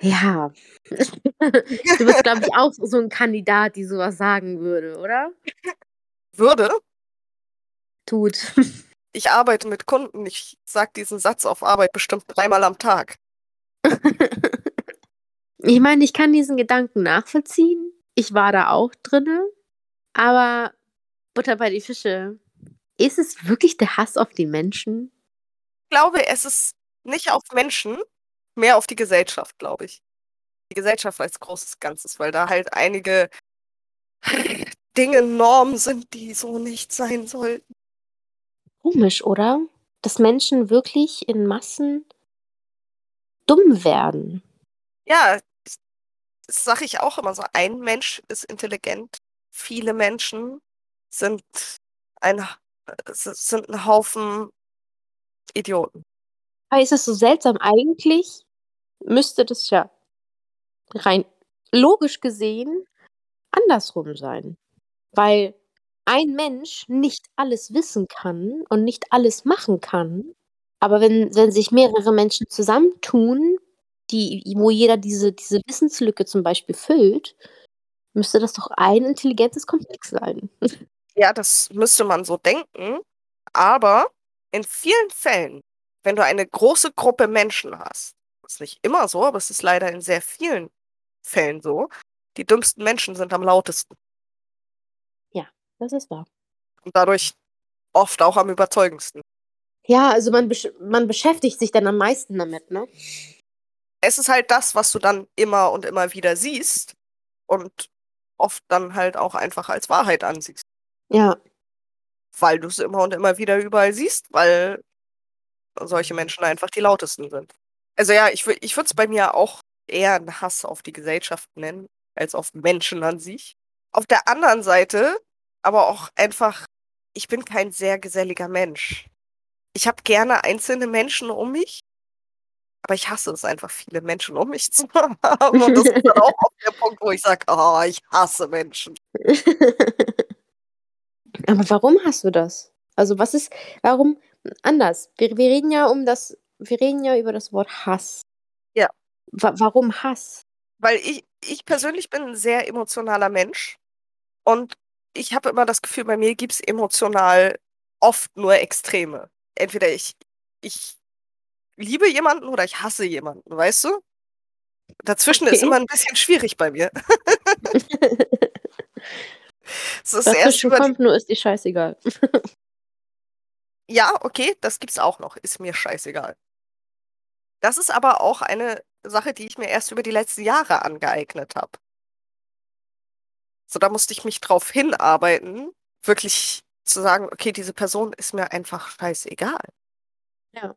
ja. [laughs] du bist, glaube ich, auch so ein Kandidat, die sowas sagen würde, oder? Würde? Tut. Ich arbeite mit Kunden. Ich sage diesen Satz auf Arbeit bestimmt dreimal am Tag. [laughs] ich meine, ich kann diesen Gedanken nachvollziehen. Ich war da auch drinne. Aber Butter bei die Fische. Ist es wirklich der Hass auf die Menschen? Ich glaube, es ist nicht auf Menschen, mehr auf die Gesellschaft, glaube ich. Die Gesellschaft als großes Ganzes, weil da halt einige [laughs] Dinge, Normen sind, die so nicht sein sollten. Komisch, oder? Dass Menschen wirklich in Massen dumm werden. Ja, das, das sage ich auch immer so. Ein Mensch ist intelligent, viele Menschen sind ein, sind ein Haufen Idioten. Aber ist es so seltsam? Eigentlich müsste das ja rein logisch gesehen andersrum sein. Weil ein Mensch nicht alles wissen kann und nicht alles machen kann. Aber wenn, wenn sich mehrere Menschen zusammentun, die, wo jeder diese, diese Wissenslücke zum Beispiel füllt, müsste das doch ein intelligentes Komplex sein. Ja, das müsste man so denken. Aber in vielen Fällen, wenn du eine große Gruppe Menschen hast, ist nicht immer so, aber es ist leider in sehr vielen Fällen so, die dümmsten Menschen sind am lautesten. Ja, das ist wahr. Und dadurch oft auch am überzeugendsten. Ja, also man, besch man beschäftigt sich dann am meisten damit, ne? Es ist halt das, was du dann immer und immer wieder siehst und oft dann halt auch einfach als Wahrheit ansiehst. Ja. Weil du es immer und immer wieder überall siehst, weil solche Menschen einfach die lautesten sind. Also ja, ich, ich würde es bei mir auch eher einen Hass auf die Gesellschaft nennen, als auf Menschen an sich. Auf der anderen Seite aber auch einfach, ich bin kein sehr geselliger Mensch. Ich habe gerne einzelne Menschen um mich, aber ich hasse es einfach, viele Menschen um mich [laughs] zu haben. Und das ist dann [laughs] auch auf der Punkt, wo ich sage, oh, ich hasse Menschen. [laughs] aber warum hast du das? Also was ist, warum anders? Wir, wir reden ja um das, wir reden ja über das Wort Hass. Ja. Wa warum Hass? Weil ich, ich persönlich bin ein sehr emotionaler Mensch und ich habe immer das Gefühl, bei mir gibt es emotional oft nur Extreme. Entweder ich, ich liebe jemanden oder ich hasse jemanden, weißt du? Dazwischen okay. ist immer ein bisschen schwierig bei mir. [laughs] [laughs] [laughs] [laughs] es ist Dazwischen erst kommt nur ist die scheißegal. [laughs] ja, okay, das gibt's auch noch. Ist mir scheißegal. Das ist aber auch eine Sache, die ich mir erst über die letzten Jahre angeeignet habe. So, da musste ich mich drauf hinarbeiten, wirklich zu sagen, okay, diese Person ist mir einfach scheißegal. Ja.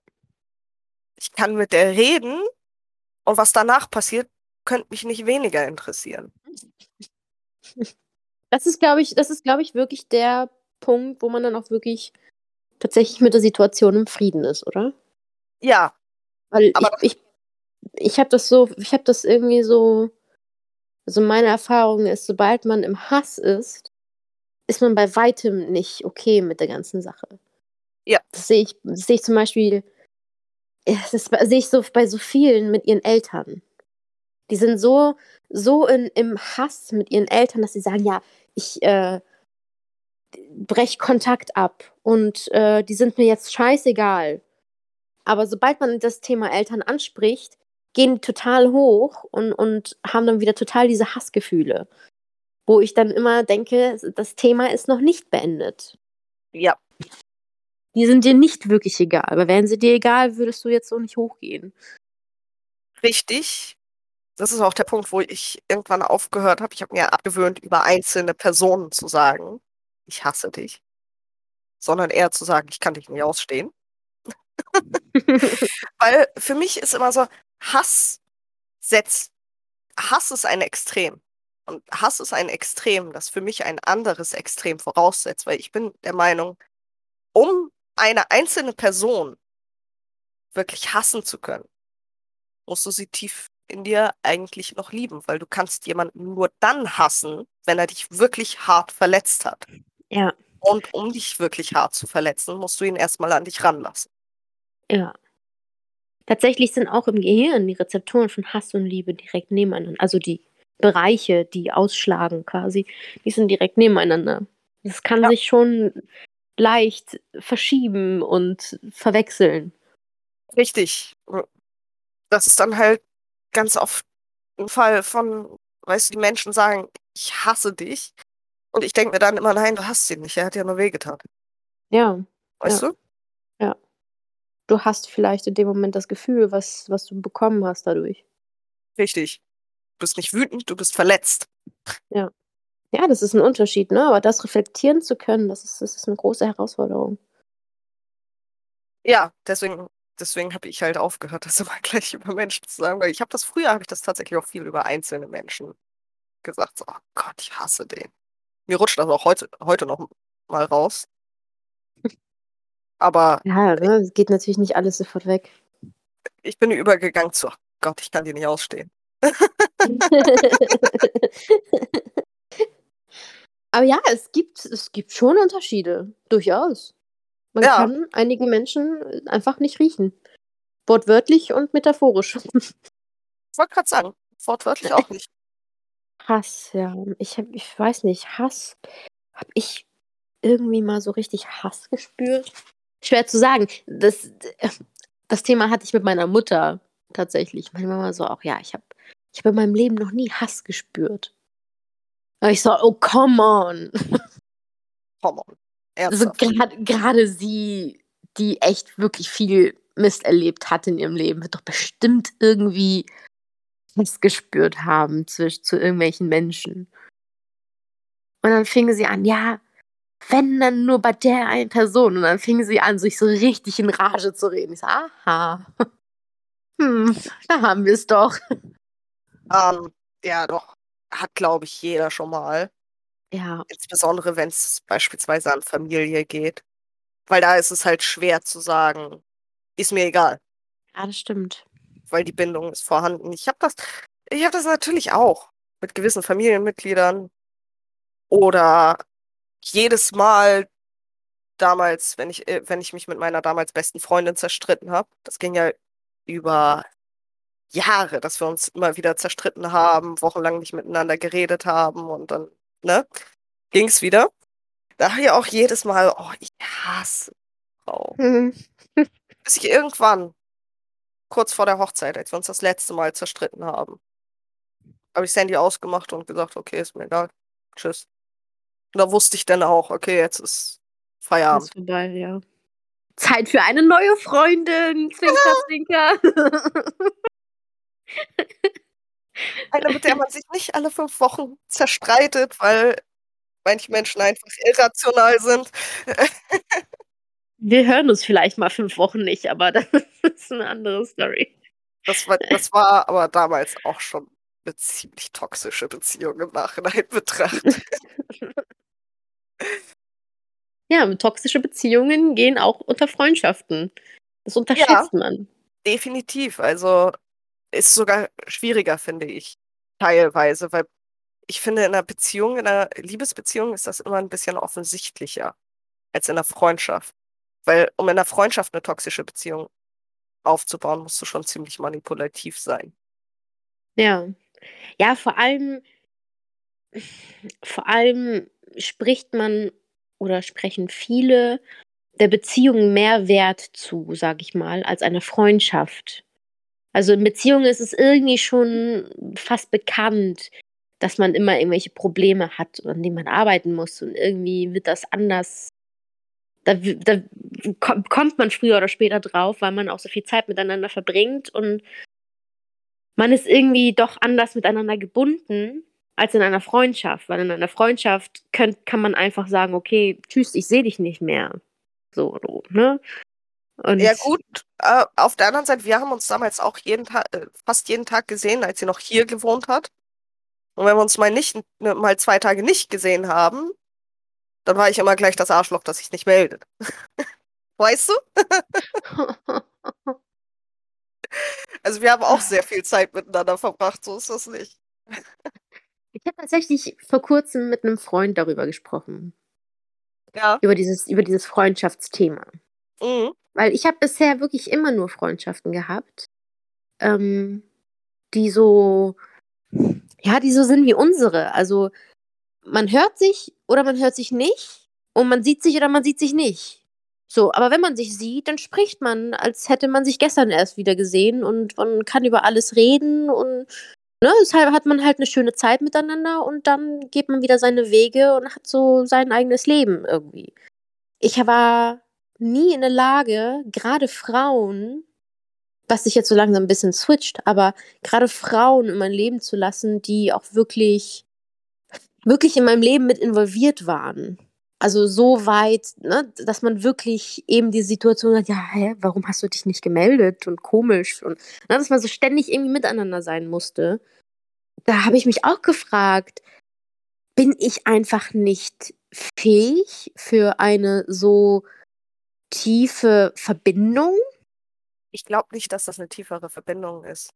Ich kann mit der reden und was danach passiert, könnte mich nicht weniger interessieren. [laughs] Das ist, glaube ich, das ist, glaube ich, wirklich der Punkt, wo man dann auch wirklich tatsächlich mit der Situation im Frieden ist, oder? Ja. Weil aber ich, ich, ich habe das so, ich habe das irgendwie so, also meine Erfahrung ist, sobald man im Hass ist, ist man bei weitem nicht okay mit der ganzen Sache. Ja. Das sehe ich, das sehe ich zum Beispiel, das sehe ich so bei so vielen mit ihren Eltern. Die sind so, so in, im Hass mit ihren Eltern, dass sie sagen, ja, ich äh, brech Kontakt ab und äh, die sind mir jetzt scheißegal. Aber sobald man das Thema Eltern anspricht, gehen die total hoch und, und haben dann wieder total diese Hassgefühle. Wo ich dann immer denke, das Thema ist noch nicht beendet. Ja. Die sind dir nicht wirklich egal. Aber wären sie dir egal, würdest du jetzt so nicht hochgehen. Richtig. Das ist auch der Punkt, wo ich irgendwann aufgehört habe. Ich habe mir abgewöhnt, über einzelne Personen zu sagen, ich hasse dich, sondern eher zu sagen, ich kann dich nicht ausstehen. [laughs] Weil für mich ist immer so, Hass setzt, Hass ist ein Extrem. Und Hass ist ein Extrem, das für mich ein anderes Extrem voraussetzt, weil ich bin der Meinung, um eine einzelne Person wirklich hassen zu können, musst du sie tief in dir eigentlich noch lieben, weil du kannst jemanden nur dann hassen, wenn er dich wirklich hart verletzt hat. Ja. Und um dich wirklich hart zu verletzen, musst du ihn erstmal an dich ranlassen. Ja. Tatsächlich sind auch im Gehirn die Rezeptoren von Hass und Liebe direkt nebeneinander. Also die Bereiche, die ausschlagen quasi, die sind direkt nebeneinander. Das kann ja. sich schon leicht verschieben und verwechseln. Richtig. Das ist dann halt ganz oft ein Fall von, weißt du, die Menschen sagen, ich hasse dich. Und ich denke mir dann immer, nein, du hast ihn nicht, er hat ja nur wehgetan. Ja. Weißt ja. du? Ja. Du hast vielleicht in dem Moment das Gefühl, was, was du bekommen hast dadurch. Richtig. Du bist nicht wütend, du bist verletzt. Ja. Ja, das ist ein Unterschied, ne? Aber das reflektieren zu können, das ist, das ist eine große Herausforderung. Ja, deswegen deswegen habe ich halt aufgehört, das [laughs] immer gleich über Menschen zu sagen, weil ich habe das früher, habe ich das tatsächlich auch viel über einzelne Menschen gesagt. So, oh Gott, ich hasse den. Mir rutscht das auch heute, heute noch mal raus. Aber. Ja, ne? es geht natürlich nicht alles sofort weg. Ich bin übergegangen zu, oh Gott, ich kann die nicht ausstehen. [laughs] Aber ja, es gibt, es gibt schon Unterschiede, durchaus. Man ja. kann einige Menschen einfach nicht riechen. Wortwörtlich und metaphorisch. [laughs] Ich wollte gerade sagen, wortwörtlich auch nicht. Hass, ja. Ich, hab, ich weiß nicht, Hass. Habe ich irgendwie mal so richtig Hass gespürt? Schwer zu sagen. Das, das Thema hatte ich mit meiner Mutter tatsächlich. Meine Mama so auch, ja, ich habe ich hab in meinem Leben noch nie Hass gespürt. Aber ich so, oh, come on. [laughs] Come on. Also gerade sie, die echt wirklich viel Mist erlebt hat in ihrem Leben, wird doch bestimmt irgendwie was gespürt haben zu, zu irgendwelchen Menschen. Und dann fing sie an, ja, wenn dann nur bei der einen Person. Und dann fing sie an, sich so richtig in Rage zu reden. Ich so, aha. [laughs] Hm, da haben wir es doch. Ähm, ja, doch. Hat, glaube ich, jeder schon mal. Ja. Insbesondere, wenn es beispielsweise an Familie geht. Weil da ist es halt schwer zu sagen, ist mir egal. Ja, das stimmt. Weil die Bindung ist vorhanden. Ich habe das, ich habe das natürlich auch mit gewissen Familienmitgliedern. Oder jedes Mal damals, wenn ich, äh, wenn ich mich mit meiner damals besten Freundin zerstritten habe, das ging ja über Jahre, dass wir uns immer wieder zerstritten haben, wochenlang nicht miteinander geredet haben und dann ne, ging es wieder. Da habe ich auch jedes Mal, oh, ich hasse Frau. Mhm. Bis ich irgendwann, kurz vor der Hochzeit, als wir uns das letzte Mal zerstritten haben, habe ich Sandy ausgemacht und gesagt, okay, ist mir egal. Tschüss. Und da wusste ich dann auch, okay, jetzt ist Feierabend. Ist vorbei, ja. Zeit für eine neue Freundin, Zwinker, Zwinker. [laughs] [laughs] Eine, mit der man sich nicht alle fünf Wochen zerstreitet, weil manche Menschen einfach irrational sind. Wir hören uns vielleicht mal fünf Wochen nicht, aber das ist eine andere Story. Das war, das war aber damals auch schon eine ziemlich toxische Beziehung im Nachhinein betrachtet. [laughs] Ja, toxische Beziehungen gehen auch unter Freundschaften. Das unterschätzt ja, man. Definitiv. Also ist sogar schwieriger, finde ich. Teilweise, weil ich finde, in einer Beziehung, in einer Liebesbeziehung ist das immer ein bisschen offensichtlicher als in einer Freundschaft. Weil, um in einer Freundschaft eine toxische Beziehung aufzubauen, musst du schon ziemlich manipulativ sein. Ja. Ja, vor allem, vor allem spricht man oder sprechen viele der Beziehung mehr Wert zu, sag ich mal, als einer Freundschaft. Also in Beziehungen ist es irgendwie schon fast bekannt, dass man immer irgendwelche Probleme hat, an denen man arbeiten muss. Und irgendwie wird das anders. Da, da kommt man früher oder später drauf, weil man auch so viel Zeit miteinander verbringt. Und man ist irgendwie doch anders miteinander gebunden als in einer Freundschaft, weil in einer Freundschaft kann, kann man einfach sagen, okay, tschüss, ich sehe dich nicht mehr. So ne? Und ja gut, äh, auf der anderen Seite, wir haben uns damals auch jeden Tag, äh, fast jeden Tag gesehen, als sie noch hier gewohnt hat. Und wenn wir uns mal nicht, ne, mal zwei Tage nicht gesehen haben, dann war ich immer gleich das Arschloch, das sich nicht meldet. [laughs] weißt du? [laughs] also wir haben auch sehr viel Zeit miteinander verbracht, so ist das nicht. ich habe tatsächlich vor kurzem mit einem Freund darüber gesprochen. Ja. Über dieses, über dieses Freundschaftsthema. Mhm. Weil ich habe bisher wirklich immer nur Freundschaften gehabt, ähm, die so, ja, die so sind wie unsere. Also man hört sich oder man hört sich nicht und man sieht sich oder man sieht sich nicht. So, aber wenn man sich sieht, dann spricht man, als hätte man sich gestern erst wieder gesehen und man kann über alles reden und ne, deshalb hat man halt eine schöne Zeit miteinander und dann geht man wieder seine Wege und hat so sein eigenes Leben irgendwie. Ich war nie in der Lage, gerade Frauen, was sich jetzt so langsam ein bisschen switcht, aber gerade Frauen in mein Leben zu lassen, die auch wirklich, wirklich in meinem Leben mit involviert waren. Also so weit, ne, dass man wirklich eben die Situation hat, ja, hä, warum hast du dich nicht gemeldet und komisch und ne, dass man so ständig irgendwie miteinander sein musste. Da habe ich mich auch gefragt, bin ich einfach nicht fähig für eine so tiefe Verbindung? Ich glaube nicht, dass das eine tiefere Verbindung ist.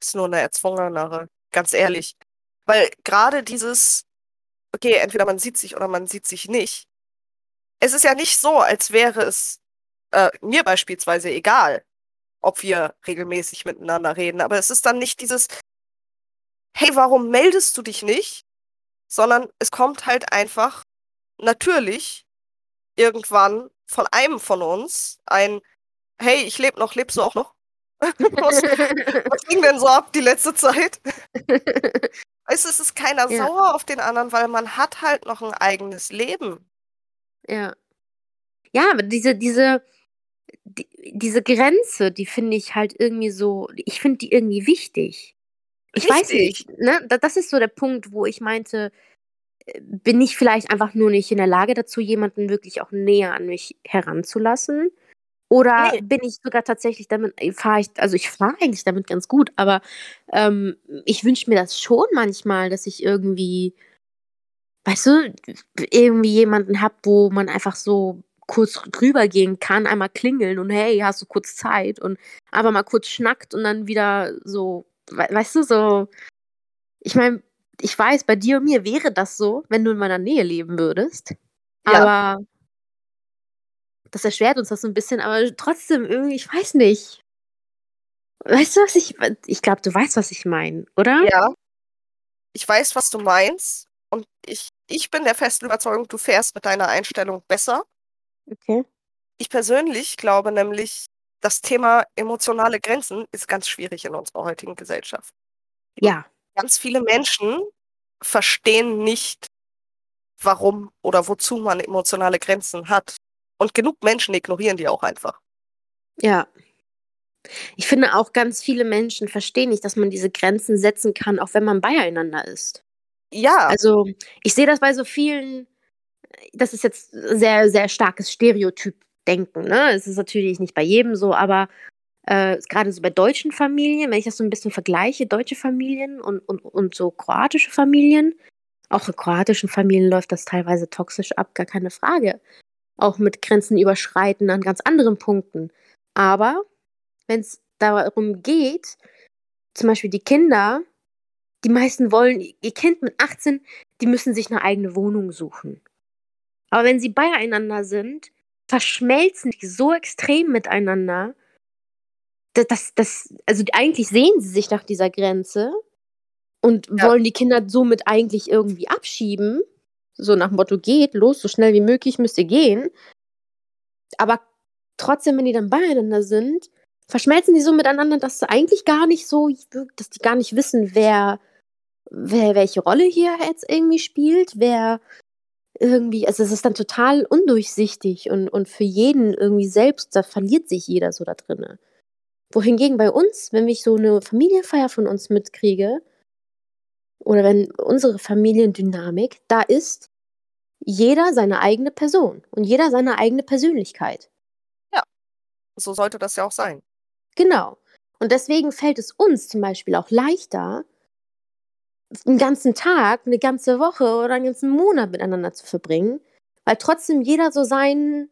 Es ist nur eine erzwungenere, ganz ehrlich. Weil gerade dieses, okay, entweder man sieht sich oder man sieht sich nicht. Es ist ja nicht so, als wäre es äh, mir beispielsweise egal, ob wir regelmäßig miteinander reden. Aber es ist dann nicht dieses, hey, warum meldest du dich nicht? Sondern es kommt halt einfach natürlich irgendwann von einem von uns ein, hey, ich lebe noch, lebst du auch noch? [laughs] was, was ging denn so ab die letzte Zeit? [laughs] Weißt du, es ist keiner ja. sauer auf den anderen, weil man hat halt noch ein eigenes Leben. Ja. Ja, aber diese, diese, die, diese Grenze, die finde ich halt irgendwie so, ich finde die irgendwie wichtig. Ich Richtig. weiß nicht, ne? Das ist so der Punkt, wo ich meinte, bin ich vielleicht einfach nur nicht in der Lage dazu, jemanden wirklich auch näher an mich heranzulassen? Oder nee. bin ich sogar tatsächlich damit, äh, fahre ich, also ich fahre eigentlich damit ganz gut, aber ähm, ich wünsche mir das schon manchmal, dass ich irgendwie, weißt du, irgendwie jemanden habe, wo man einfach so kurz rübergehen kann, einmal klingeln und hey, hast du kurz Zeit und aber mal kurz schnackt und dann wieder so, weißt du, so, ich meine, ich weiß, bei dir und mir wäre das so, wenn du in meiner Nähe leben würdest. Ja. Aber das erschwert uns das so ein bisschen, aber trotzdem irgendwie, ich weiß nicht. Weißt du, was ich. Ich glaube, du weißt, was ich meine, oder? Ja. Ich weiß, was du meinst. Und ich, ich bin der festen Überzeugung, du fährst mit deiner Einstellung besser. Okay. Ich persönlich glaube nämlich, das Thema emotionale Grenzen ist ganz schwierig in unserer heutigen Gesellschaft. Ja. Ganz viele Menschen verstehen nicht, warum oder wozu man emotionale Grenzen hat. Und genug Menschen ignorieren die auch einfach. Ja. Ich finde auch ganz viele Menschen verstehen nicht, dass man diese Grenzen setzen kann, auch wenn man beieinander ist. Ja. Also ich sehe das bei so vielen, das ist jetzt sehr, sehr starkes Stereotyp-Denken. Ne? Es ist natürlich nicht bei jedem so, aber äh, gerade so bei deutschen Familien, wenn ich das so ein bisschen vergleiche, deutsche Familien und, und, und so kroatische Familien, auch in kroatischen Familien läuft das teilweise toxisch ab, gar keine Frage auch mit Grenzen überschreiten an ganz anderen Punkten. Aber wenn es darum geht, zum Beispiel die Kinder, die meisten wollen, ihr Kind mit 18, die müssen sich eine eigene Wohnung suchen. Aber wenn sie beieinander sind, verschmelzen die so extrem miteinander, dass, dass also eigentlich sehen sie sich nach dieser Grenze und ja. wollen die Kinder somit eigentlich irgendwie abschieben. So nach dem Motto, geht los, so schnell wie möglich müsst ihr gehen. Aber trotzdem, wenn die dann beieinander sind, verschmelzen die so miteinander, dass sie eigentlich gar nicht so, dass die gar nicht wissen, wer, wer welche Rolle hier jetzt irgendwie spielt, wer irgendwie, also es ist dann total undurchsichtig und, und für jeden irgendwie selbst, da verliert sich jeder so da drinne. Wohingegen bei uns, wenn ich so eine Familienfeier von uns mitkriege, oder wenn unsere Familiendynamik, da ist jeder seine eigene Person und jeder seine eigene Persönlichkeit. Ja, so sollte das ja auch sein. Genau. Und deswegen fällt es uns zum Beispiel auch leichter, einen ganzen Tag, eine ganze Woche oder einen ganzen Monat miteinander zu verbringen, weil trotzdem jeder so sein,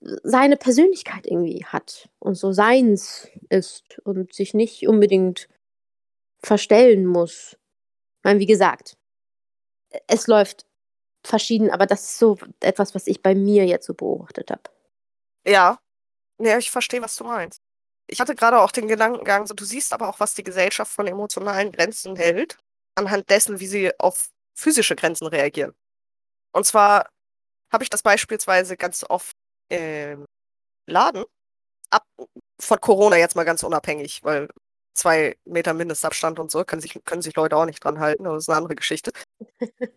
seine Persönlichkeit irgendwie hat und so seins ist und sich nicht unbedingt verstellen muss. Ich meine, wie gesagt, es läuft verschieden, aber das ist so etwas, was ich bei mir jetzt so beobachtet habe. Ja, ja, ich verstehe, was du meinst. Ich hatte gerade auch den Gedankengang, so, du siehst aber auch, was die Gesellschaft von emotionalen Grenzen hält, anhand dessen, wie sie auf physische Grenzen reagieren. Und zwar habe ich das beispielsweise ganz oft im Laden, ab von Corona jetzt mal ganz unabhängig, weil zwei Meter Mindestabstand und so, können sich, können sich Leute auch nicht dran halten, aber das ist eine andere Geschichte. [laughs]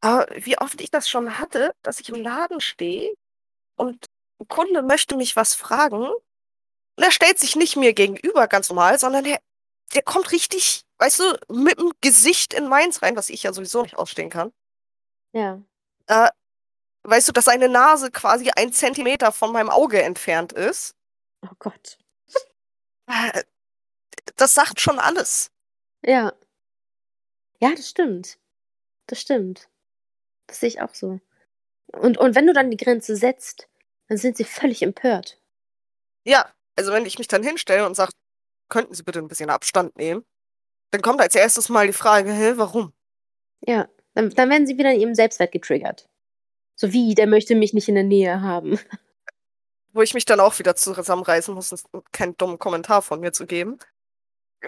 Aber wie oft ich das schon hatte, dass ich im Laden stehe und ein Kunde möchte mich was fragen und er stellt sich nicht mir gegenüber ganz normal, sondern der, der kommt richtig, weißt du, mit dem Gesicht in meins rein, was ich ja sowieso nicht ausstehen kann. Ja. Äh, weißt du, dass seine Nase quasi ein Zentimeter von meinem Auge entfernt ist. Oh Gott. Äh, das sagt schon alles. Ja. Ja, das stimmt. Das stimmt. Das sehe ich auch so. Und, und wenn du dann die Grenze setzt, dann sind sie völlig empört. Ja, also wenn ich mich dann hinstelle und sage, könnten Sie bitte ein bisschen Abstand nehmen, dann kommt als erstes mal die Frage, hä, warum? Ja, dann, dann werden sie wieder in ihrem Selbstwert getriggert. So wie, der möchte mich nicht in der Nähe haben. [laughs] Wo ich mich dann auch wieder zusammenreißen muss, keinen dummen Kommentar von mir zu geben.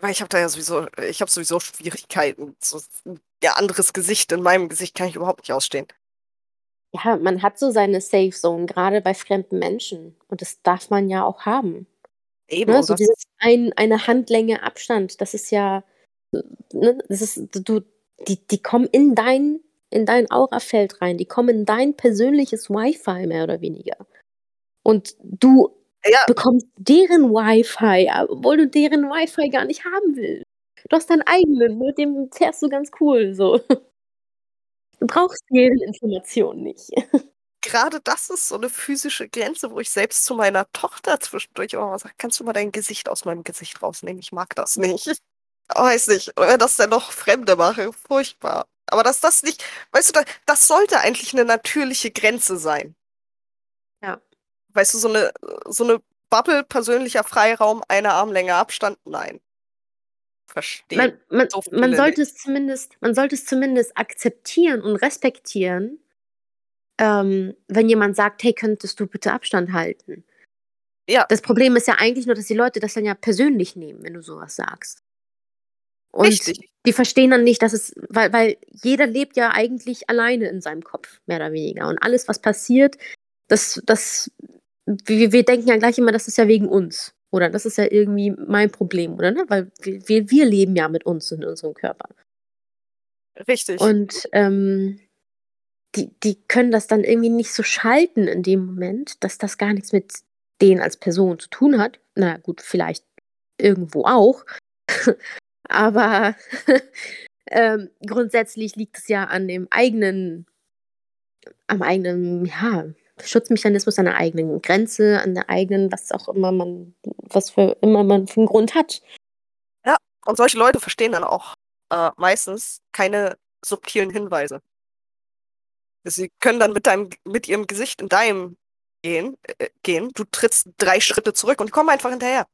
Weil ich habe da ja sowieso, ich habe sowieso Schwierigkeiten. So ein ja, anderes Gesicht in meinem Gesicht kann ich überhaupt nicht ausstehen. Ja, man hat so seine Safe Zone, gerade bei fremden Menschen. Und das darf man ja auch haben. Eben. Ne? So dieses ein, eine Handlänge Abstand, das ist ja, ne? das ist, du, die, die kommen in dein, in dein Aurafeld rein, die kommen in dein persönliches Wi-Fi mehr oder weniger. Und du ja. bekommst deren Wi-Fi, obwohl du deren Wi-Fi gar nicht haben willst. Du hast deinen eigenen, mit dem fährst du ganz cool so. Du brauchst jede Information nicht. [laughs] Gerade das ist so eine physische Grenze, wo ich selbst zu meiner Tochter zwischendurch auch mal sage, kannst du mal dein Gesicht aus meinem Gesicht rausnehmen? Ich mag das nicht. Ich [laughs] weiß nicht. Oder das dann noch Fremde mache, furchtbar. Aber dass das nicht, weißt du, das sollte eigentlich eine natürliche Grenze sein. Ja. Weißt du, so eine, so eine Bubble, persönlicher Freiraum, eine Armlänge Abstand, nein verstehen. Man, man, so man sollte es zumindest, man sollte es zumindest akzeptieren und respektieren, ähm, wenn jemand sagt, hey, könntest du bitte Abstand halten? Ja. Das Problem ist ja eigentlich nur, dass die Leute das dann ja persönlich nehmen, wenn du sowas sagst. Und Richtig. die verstehen dann nicht, dass es, weil, weil jeder lebt ja eigentlich alleine in seinem Kopf, mehr oder weniger. Und alles, was passiert, das, das, wir, wir denken ja gleich immer, das ist ja wegen uns. Oder das ist ja irgendwie mein Problem, oder? Ne? Weil wir, wir leben ja mit uns in unserem Körper. Richtig. Und ähm, die, die können das dann irgendwie nicht so schalten in dem Moment, dass das gar nichts mit denen als Person zu tun hat. Na gut, vielleicht irgendwo auch. [laughs] Aber [laughs] ähm, grundsätzlich liegt es ja an dem eigenen, am eigenen, ja, Schutzmechanismus an der eigenen Grenze, an der eigenen, was auch immer man, was für immer man für einen Grund hat. Ja, und solche Leute verstehen dann auch äh, meistens keine subtilen Hinweise. Sie können dann mit deinem, mit ihrem Gesicht in deinem gehen, äh, gehen. Du trittst drei Schritte zurück und kommen einfach hinterher.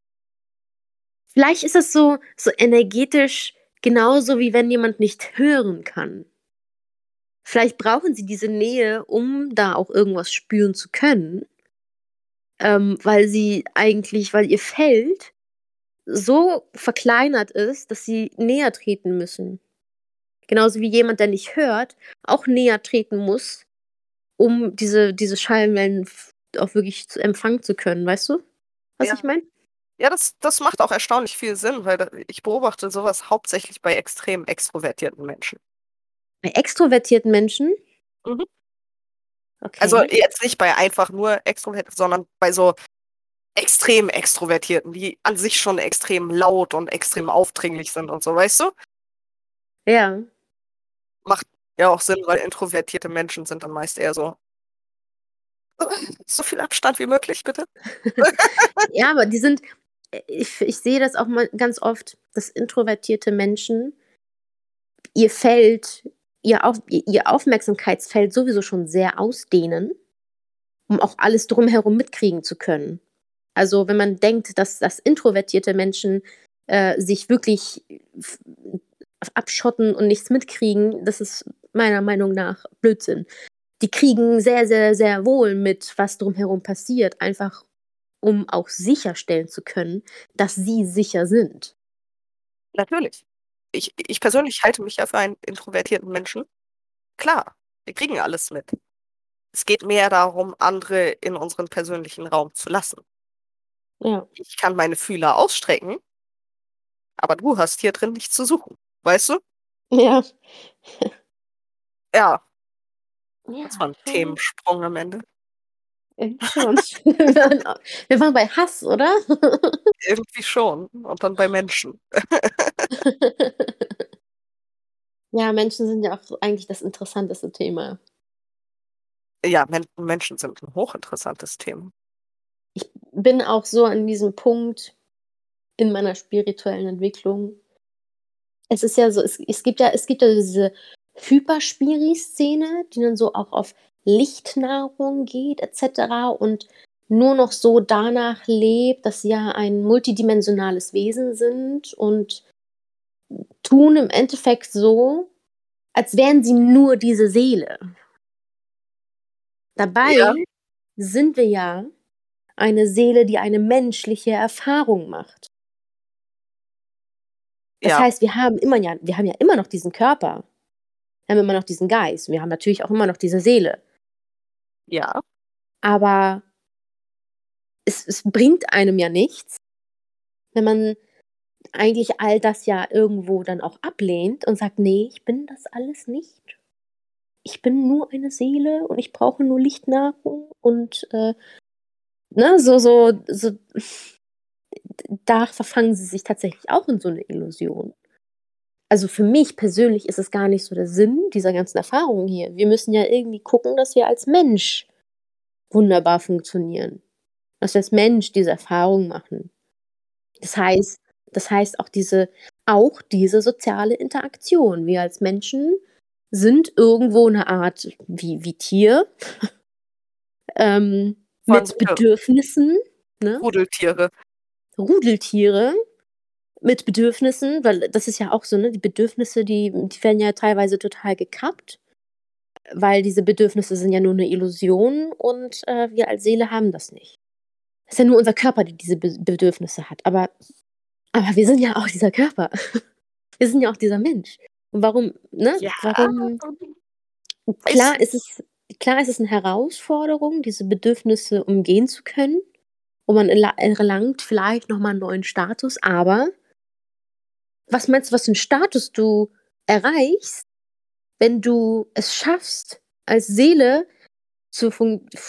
Vielleicht ist es so, so energetisch genauso wie wenn jemand nicht hören kann. Vielleicht brauchen sie diese Nähe, um da auch irgendwas spüren zu können, ähm, weil sie eigentlich, weil ihr Feld so verkleinert ist, dass sie näher treten müssen. Genauso wie jemand, der nicht hört, auch näher treten muss, um diese, diese Schallwellen auch wirklich zu empfangen zu können. Weißt du, was ja. ich meine? Ja, das, das macht auch erstaunlich viel Sinn, weil ich beobachte sowas hauptsächlich bei extrem extrovertierten Menschen. Bei extrovertierten Menschen? Mhm. Okay. Also jetzt nicht bei einfach nur extrovertiert, sondern bei so extrem Extrovertierten, die an sich schon extrem laut und extrem aufdringlich sind und so, weißt du? Ja. Macht ja auch Sinn, weil introvertierte Menschen sind dann meist eher so. [laughs] So viel Abstand wie möglich, bitte. [laughs] ja, aber die sind, ich, ich sehe das auch mal ganz oft, dass introvertierte Menschen ihr Feld, ihr, Auf, ihr Aufmerksamkeitsfeld sowieso schon sehr ausdehnen, um auch alles drumherum mitkriegen zu können. Also wenn man denkt, dass, dass introvertierte Menschen äh, sich wirklich abschotten und nichts mitkriegen, das ist meiner Meinung nach Blödsinn. Die kriegen sehr, sehr, sehr wohl mit, was drumherum passiert, einfach um auch sicherstellen zu können, dass sie sicher sind. Natürlich. Ich, ich persönlich halte mich ja für einen introvertierten Menschen. Klar, wir kriegen alles mit. Es geht mehr darum, andere in unseren persönlichen Raum zu lassen. Ja. Ich kann meine Fühler ausstrecken, aber du hast hier drin nichts zu suchen. Weißt du? Ja. Ja. ja das war ein. Themensprung am Ende. Irgendwie schon. [laughs] Wir waren bei Hass, oder? [laughs] Irgendwie schon. Und dann bei Menschen. ja, Menschen sind ja auch eigentlich das interessanteste Thema. Ja, Men Menschen sind ein hochinteressantes Thema ich bin auch so an diesem Punkt in meiner spirituellen Entwicklung. Es ist ja so, es, es gibt ja, es gibt ja diese Hyperspiri-Szene, die dann so auch auf Lichtnahrung geht, etc. und nur noch so danach lebt, dass sie ja ein multidimensionales Wesen sind und tun im Endeffekt so, als wären sie nur diese Seele. Dabei ja. sind wir ja eine Seele, die eine menschliche Erfahrung macht. Das ja. heißt, wir haben immer ja, wir haben ja immer noch diesen Körper. Wir haben immer noch diesen Geist. Wir haben natürlich auch immer noch diese Seele. Ja. Aber es, es bringt einem ja nichts, wenn man eigentlich all das ja irgendwo dann auch ablehnt und sagt, nee, ich bin das alles nicht. Ich bin nur eine Seele und ich brauche nur Lichtnahrung und äh, ne, so, so, so, da verfangen sie sich tatsächlich auch in so eine Illusion. Also für mich persönlich ist es gar nicht so der Sinn dieser ganzen Erfahrungen hier. Wir müssen ja irgendwie gucken, dass wir als Mensch wunderbar funktionieren. Dass wir als Mensch diese Erfahrung machen. Das heißt, das heißt auch diese, auch diese soziale Interaktion. Wir als Menschen sind irgendwo eine Art wie, wie Tier. [laughs] ähm, mit Bedürfnissen. Ne? Rudeltiere. Rudeltiere mit Bedürfnissen, weil das ist ja auch so, ne? Die Bedürfnisse, die, die werden ja teilweise total gekappt, weil diese Bedürfnisse sind ja nur eine Illusion und äh, wir als Seele haben das nicht. Es ist ja nur unser Körper, der diese Be Bedürfnisse hat. Aber, aber wir sind ja auch dieser Körper. [laughs] wir sind ja auch dieser Mensch. Und warum, ne? Ja. Warum? Klar ist es klar ist es eine Herausforderung, diese Bedürfnisse umgehen zu können. Und man erlangt vielleicht nochmal einen neuen Status, aber was meinst du, was für einen Status du erreichst, wenn du es schaffst, als Seele zu,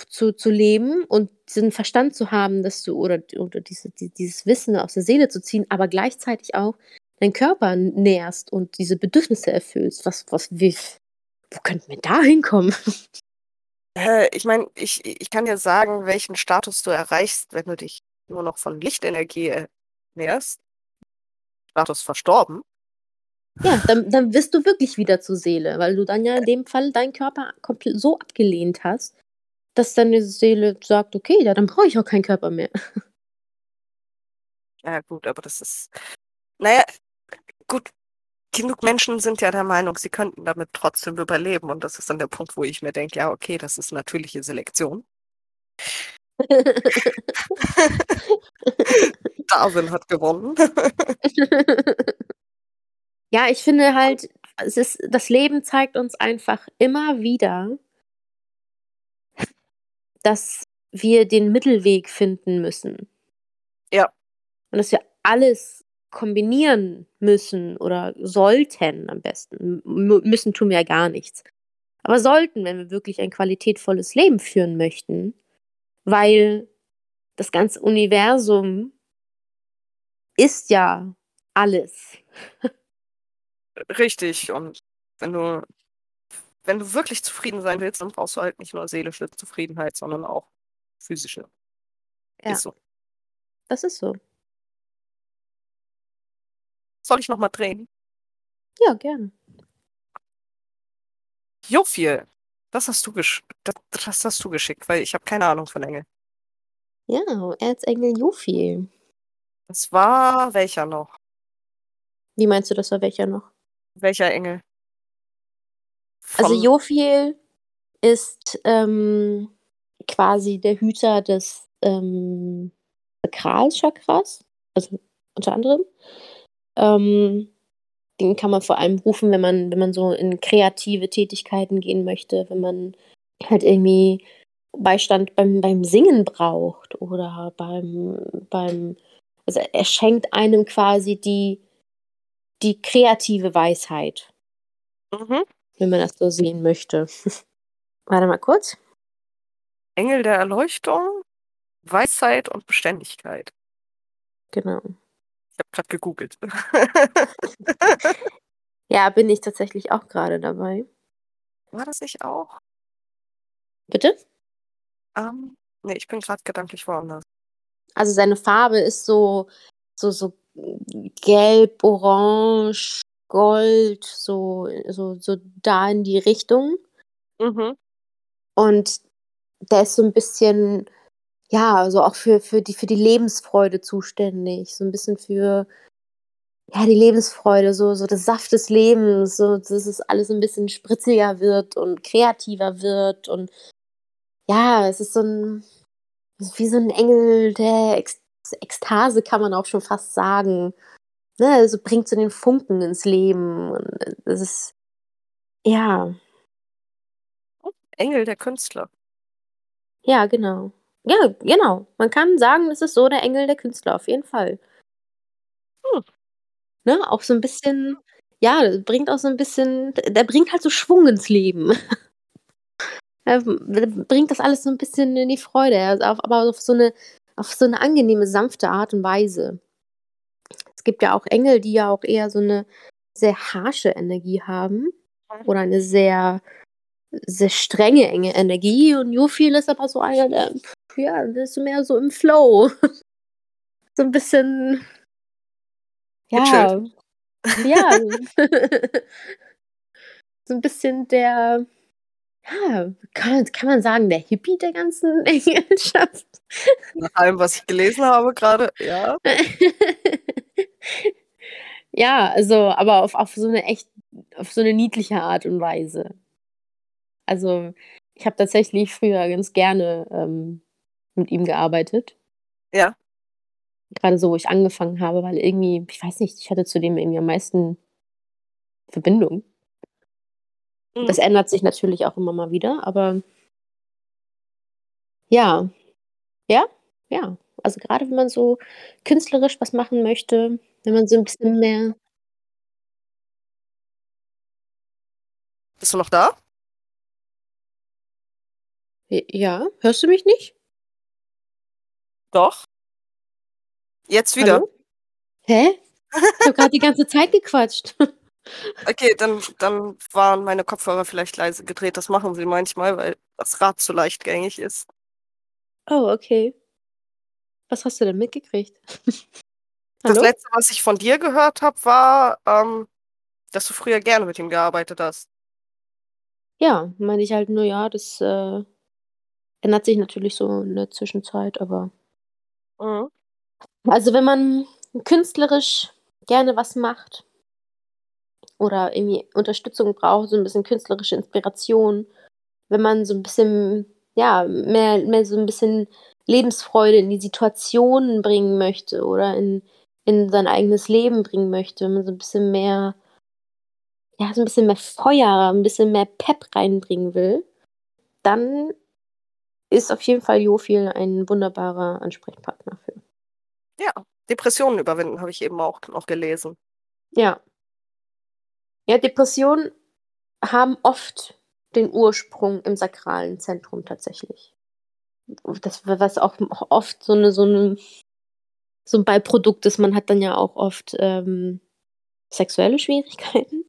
zu, zu leben und diesen Verstand zu haben, dass du, oder, oder diese, die, dieses Wissen aus der Seele zu ziehen, aber gleichzeitig auch deinen Körper nährst und diese Bedürfnisse erfüllst. Was, was, wie, wo könnten wir da hinkommen? [laughs] Äh, ich meine, ich, ich kann dir sagen, welchen Status du erreichst, wenn du dich nur noch von Lichtenergie ernährst. Status verstorben. Ja, dann, dann wirst du wirklich wieder zur Seele, weil du dann ja in dem Fall deinen Körper komplett so abgelehnt hast, dass deine Seele sagt, okay, ja, dann brauche ich auch keinen Körper mehr. Ja, gut, aber das ist. Naja, gut, genug Menschen sind ja der Meinung, sie könnten damit trotzdem überleben. Und das ist dann der Punkt, wo ich mir denke, ja, okay, das ist natürliche Selektion. [laughs] [laughs] Darwin hat gewonnen. [laughs] ja, ich finde halt, es ist, das Leben zeigt uns einfach immer wieder, dass wir den Mittelweg finden müssen. Ja. Und dass wir alles kombinieren müssen oder sollten am besten. M müssen tun wir ja gar nichts. Aber sollten, wenn wir wirklich ein qualitätvolles Leben führen möchten, weil das ganze Universum ist ja alles. Richtig. Und wenn du, wenn du wirklich zufrieden sein willst, dann brauchst du halt nicht nur seelische Zufriedenheit, sondern auch physische. Ja. Ist so. Das ist so. Soll ich nochmal drehen? Ja, gerne. Jofiel. Das hast du gesch das, das hast du geschickt, weil ich habe keine Ahnung von Engel. Ja, Erzengel Jofiel. Das war welcher noch? Wie meinst du, das war welcher noch? Welcher Engel? Also Vom- Jofiel ist ähm, quasi der Hüter des ähm, Sakralchakras, also unter anderem. Ähm, den kann man vor allem rufen, wenn man, wenn man so in kreative Tätigkeiten gehen möchte, wenn man halt irgendwie Beistand beim, beim Singen braucht oder beim, beim, also er schenkt einem quasi die, die kreative Weisheit Mhm. wenn man das so sehen möchte. [laughs] Warte mal kurz. Engel der Erleuchtung, Weisheit und Beständigkeit. Genau. Ich habe gerade gegoogelt. [laughs] [laughs] Ja, bin ich tatsächlich auch gerade dabei. War das nicht auch? Bitte? Ähm, nee, ich bin gerade gedanklich woanders. Also seine Farbe ist so, so, so gelb, orange, gold, so, so, so da in die Richtung. Mhm. Und der ist so ein bisschen, ja, so auch für, für, die, für die Lebensfreude zuständig. So ein bisschen für, ja, die Lebensfreude, so, so das Saft des Lebens, so, dass es alles ein bisschen spritziger wird und kreativer wird. Und ja, es ist so ein, wie so ein Engel der Ex Ekstase, kann man auch schon fast sagen. Ne, also bringt so den Funken ins Leben. Und es ist, ja, Engel der Künstler. Ja, genau. Ja, genau. Man kann sagen, das ist so der Engel der Künstler, auf jeden Fall. Hm. Ne, auch so ein bisschen, ja, das bringt auch so ein bisschen, der bringt halt so Schwung ins Leben. [laughs] Er bringt das alles so ein bisschen in die Freude, also auf, aber auf so eine, auf so eine angenehme, sanfte Art und Weise. Es gibt ja auch Engel, die ja auch eher so eine sehr harsche Energie haben oder eine sehr, sehr strenge enge Energie. Und Jufil ist aber so einer, der, ja, der ist mehr so im Flow. [laughs] so ein bisschen, ja, ja, [laughs] so ein bisschen der, ja, kann, kann man sagen, der Hippie der ganzen [laughs] Engelschaft. Nach allem, was ich gelesen habe gerade, ja. [laughs] ja, also, aber auf, auf so eine echt, auf so eine niedliche Art und Weise. Also, ich habe tatsächlich früher ganz gerne ähm, mit ihm gearbeitet. Ja. Gerade so, wo ich angefangen habe, weil irgendwie, ich weiß nicht, ich hatte zu dem irgendwie am meisten Verbindung. Mhm. Das ändert sich natürlich auch immer mal wieder, aber ja, ja, ja. Also gerade wenn man so künstlerisch was machen möchte, wenn man so ein bisschen mehr. Bist du noch da? Ja, hörst du mich nicht? Doch. Jetzt wieder. Hallo? Hä? Ich habe gerade die ganze Zeit gequatscht. [laughs] Okay, dann, dann waren meine Kopfhörer vielleicht leise gedreht. Das machen sie manchmal, weil das Rad zu leichtgängig ist. Oh, okay. Was hast du denn mitgekriegt? [laughs] Das letzte, was ich von dir gehört habe, war, ähm, dass du früher gerne mit ihm gearbeitet hast. Ja, meine ich halt nur, ja, das äh, ändert sich natürlich so in der Zwischenzeit, aber. Mhm. Also, wenn man künstlerisch gerne was macht oder irgendwie Unterstützung braucht, so ein bisschen künstlerische Inspiration, wenn man so ein bisschen, ja, mehr, mehr so ein bisschen Lebensfreude in die Situationen bringen möchte oder in, in sein eigenes Leben bringen möchte, wenn man so ein bisschen mehr, ja, so ein bisschen mehr Feuer, ein bisschen mehr Pep reinbringen will, dann ist auf jeden Fall Jofil ein wunderbarer Ansprechpartner für. Ja, Depressionen überwinden, habe ich eben auch noch gelesen. Ja. Ja, Depressionen haben oft den Ursprung im sakralen Zentrum tatsächlich. das, was auch oft so eine, so eine, so ein Beiprodukt ist, man hat dann ja auch oft ähm, sexuelle Schwierigkeiten.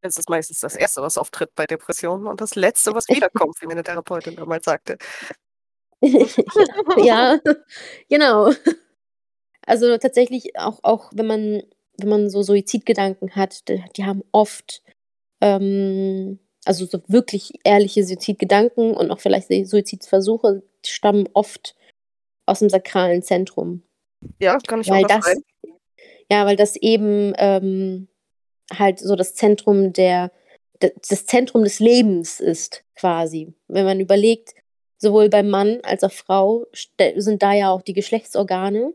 Das ist meistens das Erste, was auftritt bei Depressionen und das Letzte, was wiederkommt, wie meine Therapeutin damals sagte. [laughs] ja, [laughs] genau. Also tatsächlich auch, auch wenn man, wenn man so Suizidgedanken hat, die, die haben oft, ähm, also so wirklich ehrliche Suizidgedanken und auch vielleicht Suizidversuche stammen oft aus dem sakralen Zentrum. Ja, kann ich weil auch das, Ja, weil das eben ähm, halt so das Zentrum der, das Zentrum des Lebens ist, quasi. Wenn man überlegt, sowohl beim Mann als auch Frau sind da ja auch die Geschlechtsorgane,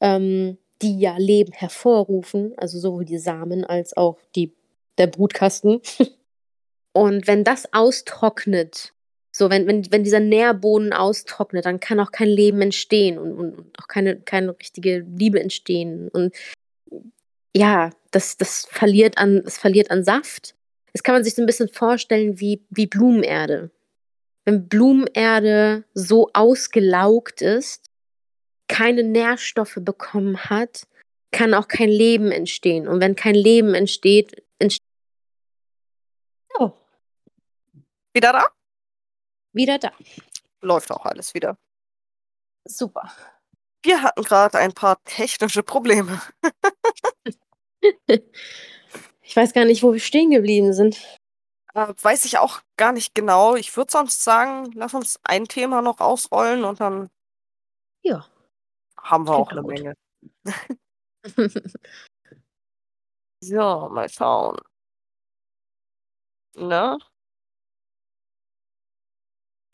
ähm, die ja Leben hervorrufen, also sowohl die Samen als auch die, der Brutkasten. [laughs] Und wenn das austrocknet, so wenn, wenn, wenn dieser Nährboden austrocknet, dann kann auch kein Leben entstehen und, und auch keine, keine richtige Liebe entstehen. Und ja, das, das verliert an, es verliert an Saft. Das kann man sich so ein bisschen vorstellen wie, wie Blumenerde. Wenn Blumenerde so ausgelaugt ist, keine Nährstoffe bekommen hat, kann auch kein Leben entstehen. Und wenn kein Leben entsteht, entsteht. Oh. Wieder da? Wieder da. Läuft auch alles wieder. Super. Wir hatten gerade ein paar technische Probleme. [laughs] ich weiß gar nicht, wo wir stehen geblieben sind. Äh, weiß ich auch gar nicht genau. Ich würde sonst sagen, lass uns ein Thema noch ausrollen und dann ja. Haben wir auch eine. Menge. [laughs] so, mal schauen. Ne?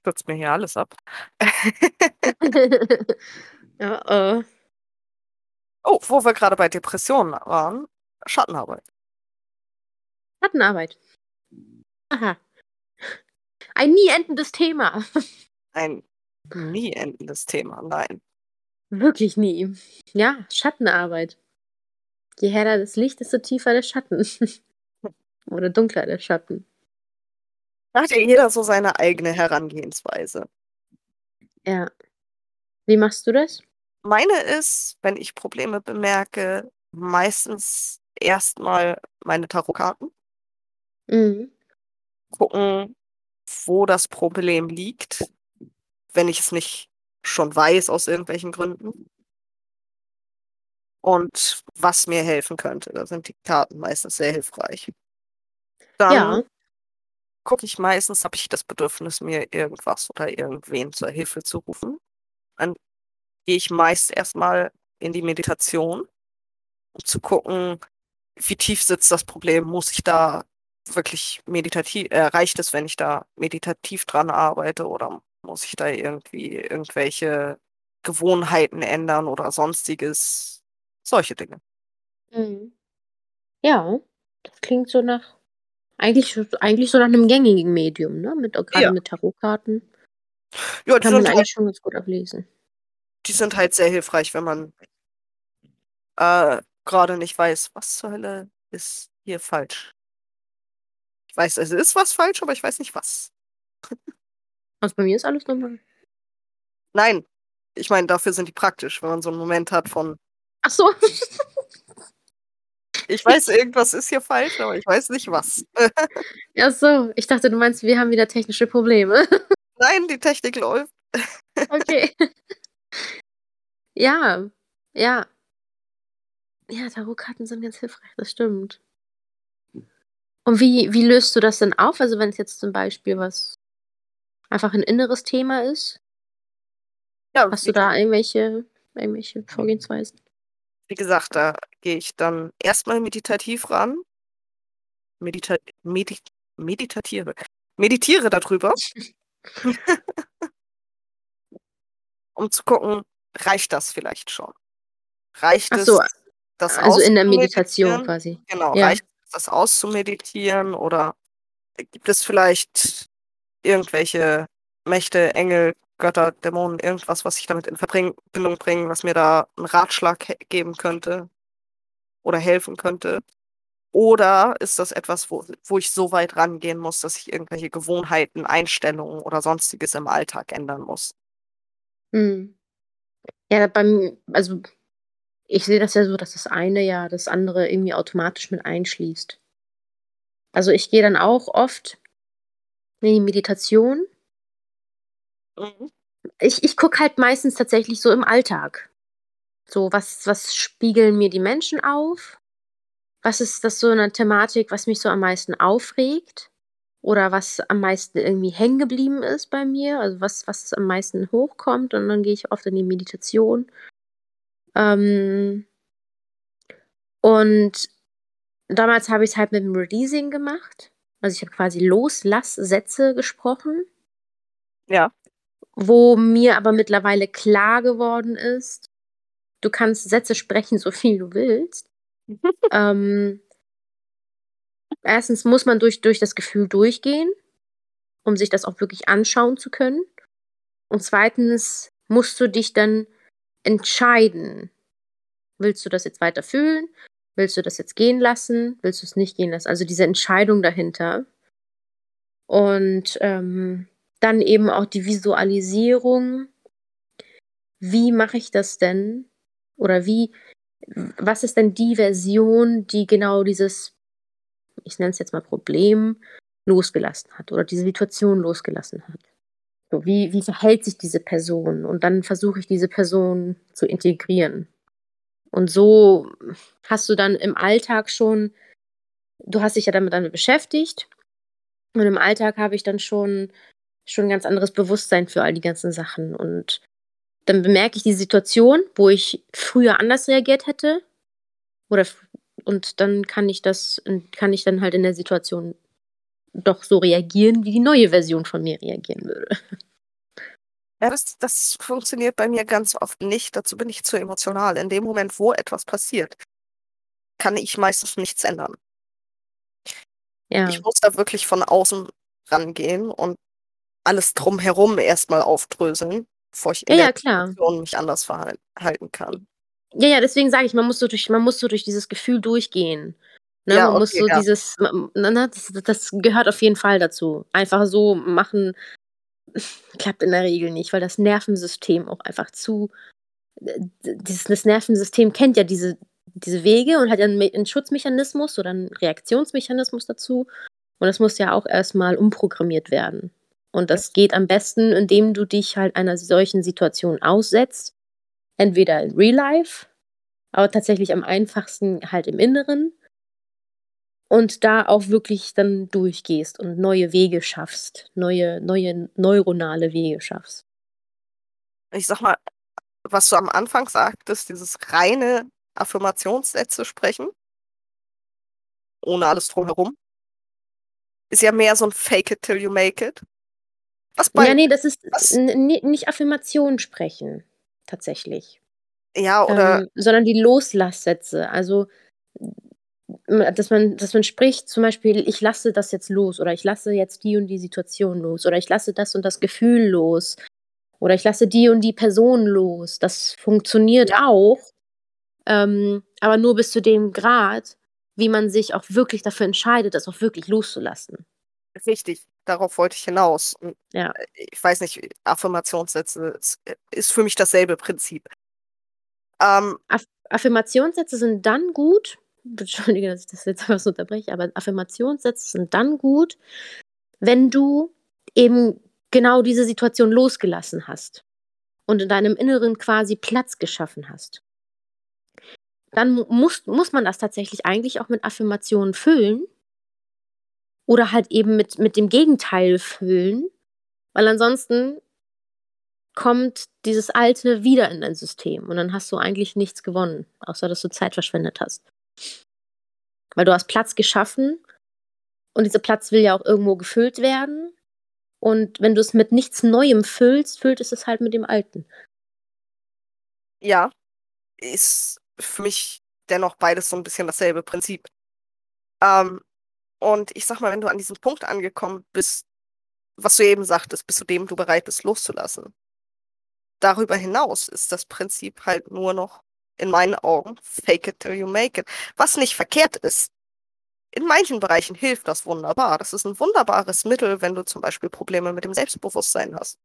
Stürzt mir hier alles ab. [laughs] ja, äh. Oh, wo wir gerade bei Depressionen waren. Schattenarbeit. Schattenarbeit. Aha. Ein nie endendes Thema. Ein [laughs] nie endendes Thema, nein. Wirklich nie. Ja, Schattenarbeit. Je heller das Licht, desto tiefer der Schatten. [laughs] Oder dunkler der Schatten. Da hat ja jeder so seine eigene Herangehensweise. Ja. Wie machst du das? Meine ist, wenn ich Probleme bemerke, meistens erstmal meine Tarotkarten. Mhm. Gucken, wo das Problem liegt, wenn ich es nicht schon weiß aus irgendwelchen Gründen. Und was mir helfen könnte. Da sind die Karten meistens sehr hilfreich. Dann ja. gucke ich meistens, habe ich das Bedürfnis, mir irgendwas oder irgendwen zur Hilfe zu rufen. Dann gehe ich meist erstmal in die Meditation, um zu gucken, wie tief sitzt das Problem. Muss ich da wirklich meditativ, äh, reicht es, wenn ich da meditativ dran arbeite oder muss ich da irgendwie irgendwelche Gewohnheiten ändern oder sonstiges? Solche Dinge. Mhm. Ja, das klingt so nach eigentlich, eigentlich so nach einem gängigen Medium, ne? Mit, gerade Ja. mit Tarotkarten. Ja, die Kann man sind halt eigentlich schon ganz gut ablesen. die sind halt sehr hilfreich, wenn man äh, gerade nicht weiß, was zur Hölle ist hier falsch. Ich weiß, es ist was falsch, aber ich weiß nicht was. [laughs] Also bei mir ist alles normal. Nein, ich meine, dafür sind die praktisch, wenn man so einen Moment hat von, Ach so. [laughs] ich weiß, irgendwas ist hier falsch, aber ich weiß nicht was. [laughs] Ach so. Ich dachte, du meinst, wir haben wieder technische Probleme. [laughs] Nein, die Technik läuft. Okay. Ja, ja. Ja, Tarotkarten sind ganz hilfreich, das stimmt. Und wie, wie löst du das denn auf? Also wenn es jetzt zum Beispiel was einfach ein inneres Thema ist? Ja, Hast du da irgendwelche, irgendwelche Vorgehensweisen? wie gesagt, da gehe ich dann erstmal meditativ ran. Medita medi meditatiere. Meditiere darüber. [laughs] um zu gucken, reicht das vielleicht schon? Reicht so, es, das also in der? Meditation quasi. Genau, Ja. reicht es, das auszumeditieren oder gibt es vielleicht irgendwelche Mächte, Engel, Götter, Dämonen, irgendwas, was ich damit in Verbindung bringe, was mir da einen Ratschlag geben könnte oder helfen könnte? Oder ist das etwas, wo, wo ich so weit rangehen muss, dass ich irgendwelche Gewohnheiten, Einstellungen oder sonstiges im Alltag ändern muss? Mhm. Ja, beim also, ich sehe das ja so, dass das eine ja das andere irgendwie automatisch mit einschließt. Also, ich gehe dann auch oft die Meditation. Mhm. Ich ich gucke halt meistens tatsächlich so im Alltag. So, was was spiegeln mir die Menschen auf? Was ist das so 'ne Thematik, was mich so am meisten aufregt oder was am meisten irgendwie hängen geblieben ist bei mir, also, was was am meisten hochkommt und dann gehe ich oft in die Meditation. Ähm und damals habe ich's halt mit'm Releasing gemacht. Also, ich habe quasi Loslass-Sätze gesprochen. Ja. Wo mir aber mittlerweile klar geworden ist, du kannst Sätze sprechen, so viel du willst. [laughs] Ähm 1. muss man durch durch das Gefühl durchgehen, um sich das auch wirklich anschauen zu können. Und 2. musst du dich dann entscheiden. Willst du das jetzt weiter fühlen? Willst du das jetzt gehen lassen? Willst du's nicht gehen lassen? Also, diese Entscheidung dahinter. Und, ähm, dann eben auch die Visualisierung. Wie mache ich das denn? Oder wie was ist denn die Version, die genau dieses ich nenne es jetzt mal Problem, losgelassen hat oder diese Situation losgelassen hat? So, wie wie verhält sich diese Person? Und dann versuche ich, diese Person zu integrieren. Und so hast du dann im Alltag schon du hast dich ja damit damit beschäftigt und im Alltag habe ich dann schon schon 'n ganz anderes Bewusstsein für all die ganzen Sachen. Und dann bemerke ich die Situation, wo ich früher anders reagiert hätte oder und dann kann ich das kann ich dann halt in der Situation doch so reagieren, wie die neue Version von mir reagieren würde. [laughs] Ja, das das funktioniert bei mir ganz oft nicht. Dazu bin ich zu emotional. In dem Moment, wo etwas passiert, kann ich meistens nichts ändern. Ja. Ich muss da wirklich von außen rangehen und alles drumherum erst mal aufdröseln, bevor ich Ja, in der ja. Situation mich anders verhal halten kann. Ja, ja, deswegen sage ich, man muss so durch man muss so durch dieses Gefühl durchgehen, ne? Ja, Man muss okay, so ja. dieses ne, das das gehört auf jeden Fall dazu. Einfach so machen klappt in der Regel nicht, weil das Nervensystem auch einfach zu äh, das Nervensystem kennt ja diese diese Wege und hat ja 'n Me 'n Schutzmechanismus oder 'n Reaktionsmechanismus dazu. Und das muss ja auch erst mal umprogrammiert werden. Und das geht am besten, indem du dich halt einer solchen Situation aussetzt. Entweder in Real Life, aber tatsächlich am einfachsten halt im Inneren. Und da auch wirklich dann durchgehst und neue Wege schaffst, neue neue neuronale Wege schaffst. Ich sage mal, was du am Anfang sagtest, dieses reine Affirmationssätze sprechen ohne alles drumherum ist ja mehr so 'n Fake it till you make it. Was Ja, bei ne, das ist nicht Affirmation sprechen, tatsächlich. Ja, oder Ähm, sondern die Loslass-Sätze. Also, dass man dass man spricht zum Beispiel: „Ich lasse das jetzt los“ oder „Ich lasse jetzt die und die Situation los“ oder „Ich lasse das und das Gefühl los“ oder „Ich lasse die und die Person los.“ Das funktioniert auch, ähm, aber nur bis zu dem Grad, wie man sich auch wirklich dafür entscheidet, das auch wirklich loszulassen. Richtig, darauf wollte ich hinaus. Ja. äh, ich weiß nicht, Affirmationssätze ist ist für mich dasselbe Prinzip. Ähm Aff Affirmationssätze sind dann gut entschuldige, dass ich das jetzt so unterbreche, aber Affirmationssätze sind dann gut, wenn du eben genau diese Situation losgelassen hast und in deinem Inneren quasi Platz geschaffen hast. Dann mu muss muss man das tatsächlich eigentlich auch mit Affirmationen füllen oder halt eben mit mit dem Gegenteil füllen, weil ansonsten kommt dieses Alte wieder in dein System und dann hast du eigentlich nichts gewonnen, außer dass du Zeit verschwendet hast. Weil du hast Platz geschaffen und dieser Platz will ja auch irgendwo gefüllt werden. Und wenn du's mit nichts Neuem füllst, füllt es es halt mit dem Alten. Ja, ist für mich dennoch beides so 'n bisschen dasselbe Prinzip. Ähm, und ich sage mal, wenn du an diesem Punkt angekommen bist, was du eben sagtest, bis zu dem du bereit bist, loszulassen. Darüber hinaus ist das Prinzip halt nur noch in meinen Augen fake it till you make it, was nicht verkehrt ist. In manchen Bereichen hilft das wunderbar. Das ist 'n wunderbares Mittel, wenn du zum Beispiel Probleme mit dem Selbstbewusstsein hast.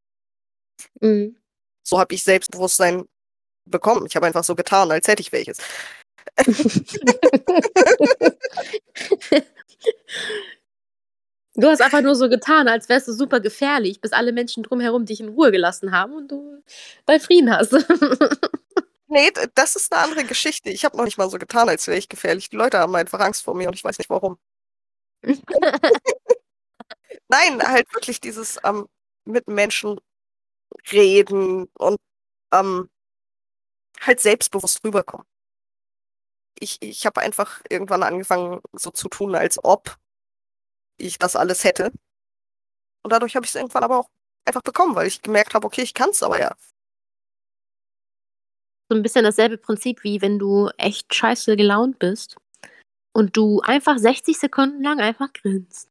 Mhm. So habe ich Selbstbewusstsein bekommen. Ich habe einfach so getan, als hätte ich welches. [laughs] du hast einfach nur so getan, als wärst du super gefährlich, bis alle Menschen drumherum dich in Ruhe gelassen haben und du bei Frieden hast. [laughs] nee, das ist eine andere Geschichte. Ich habe noch nicht mal so getan, als wäre ich gefährlich. Die Leute haben einfach Angst vor mir und ich weiß nicht warum. [laughs] Nein, halt wirklich dieses ähm, mit Menschen reden und ähm, halt selbstbewusst rüberkommen. Ich, ich habe einfach irgendwann angefangen, so zu tun, als ob ich das alles hätte. Und dadurch habe ich es irgendwann aber auch einfach bekommen, weil ich gemerkt habe, okay, ich kann es aber ja. So ein bisschen dasselbe Prinzip, wie wenn du echt scheiße gelaunt bist und du einfach 60 Sekunden lang einfach grinst.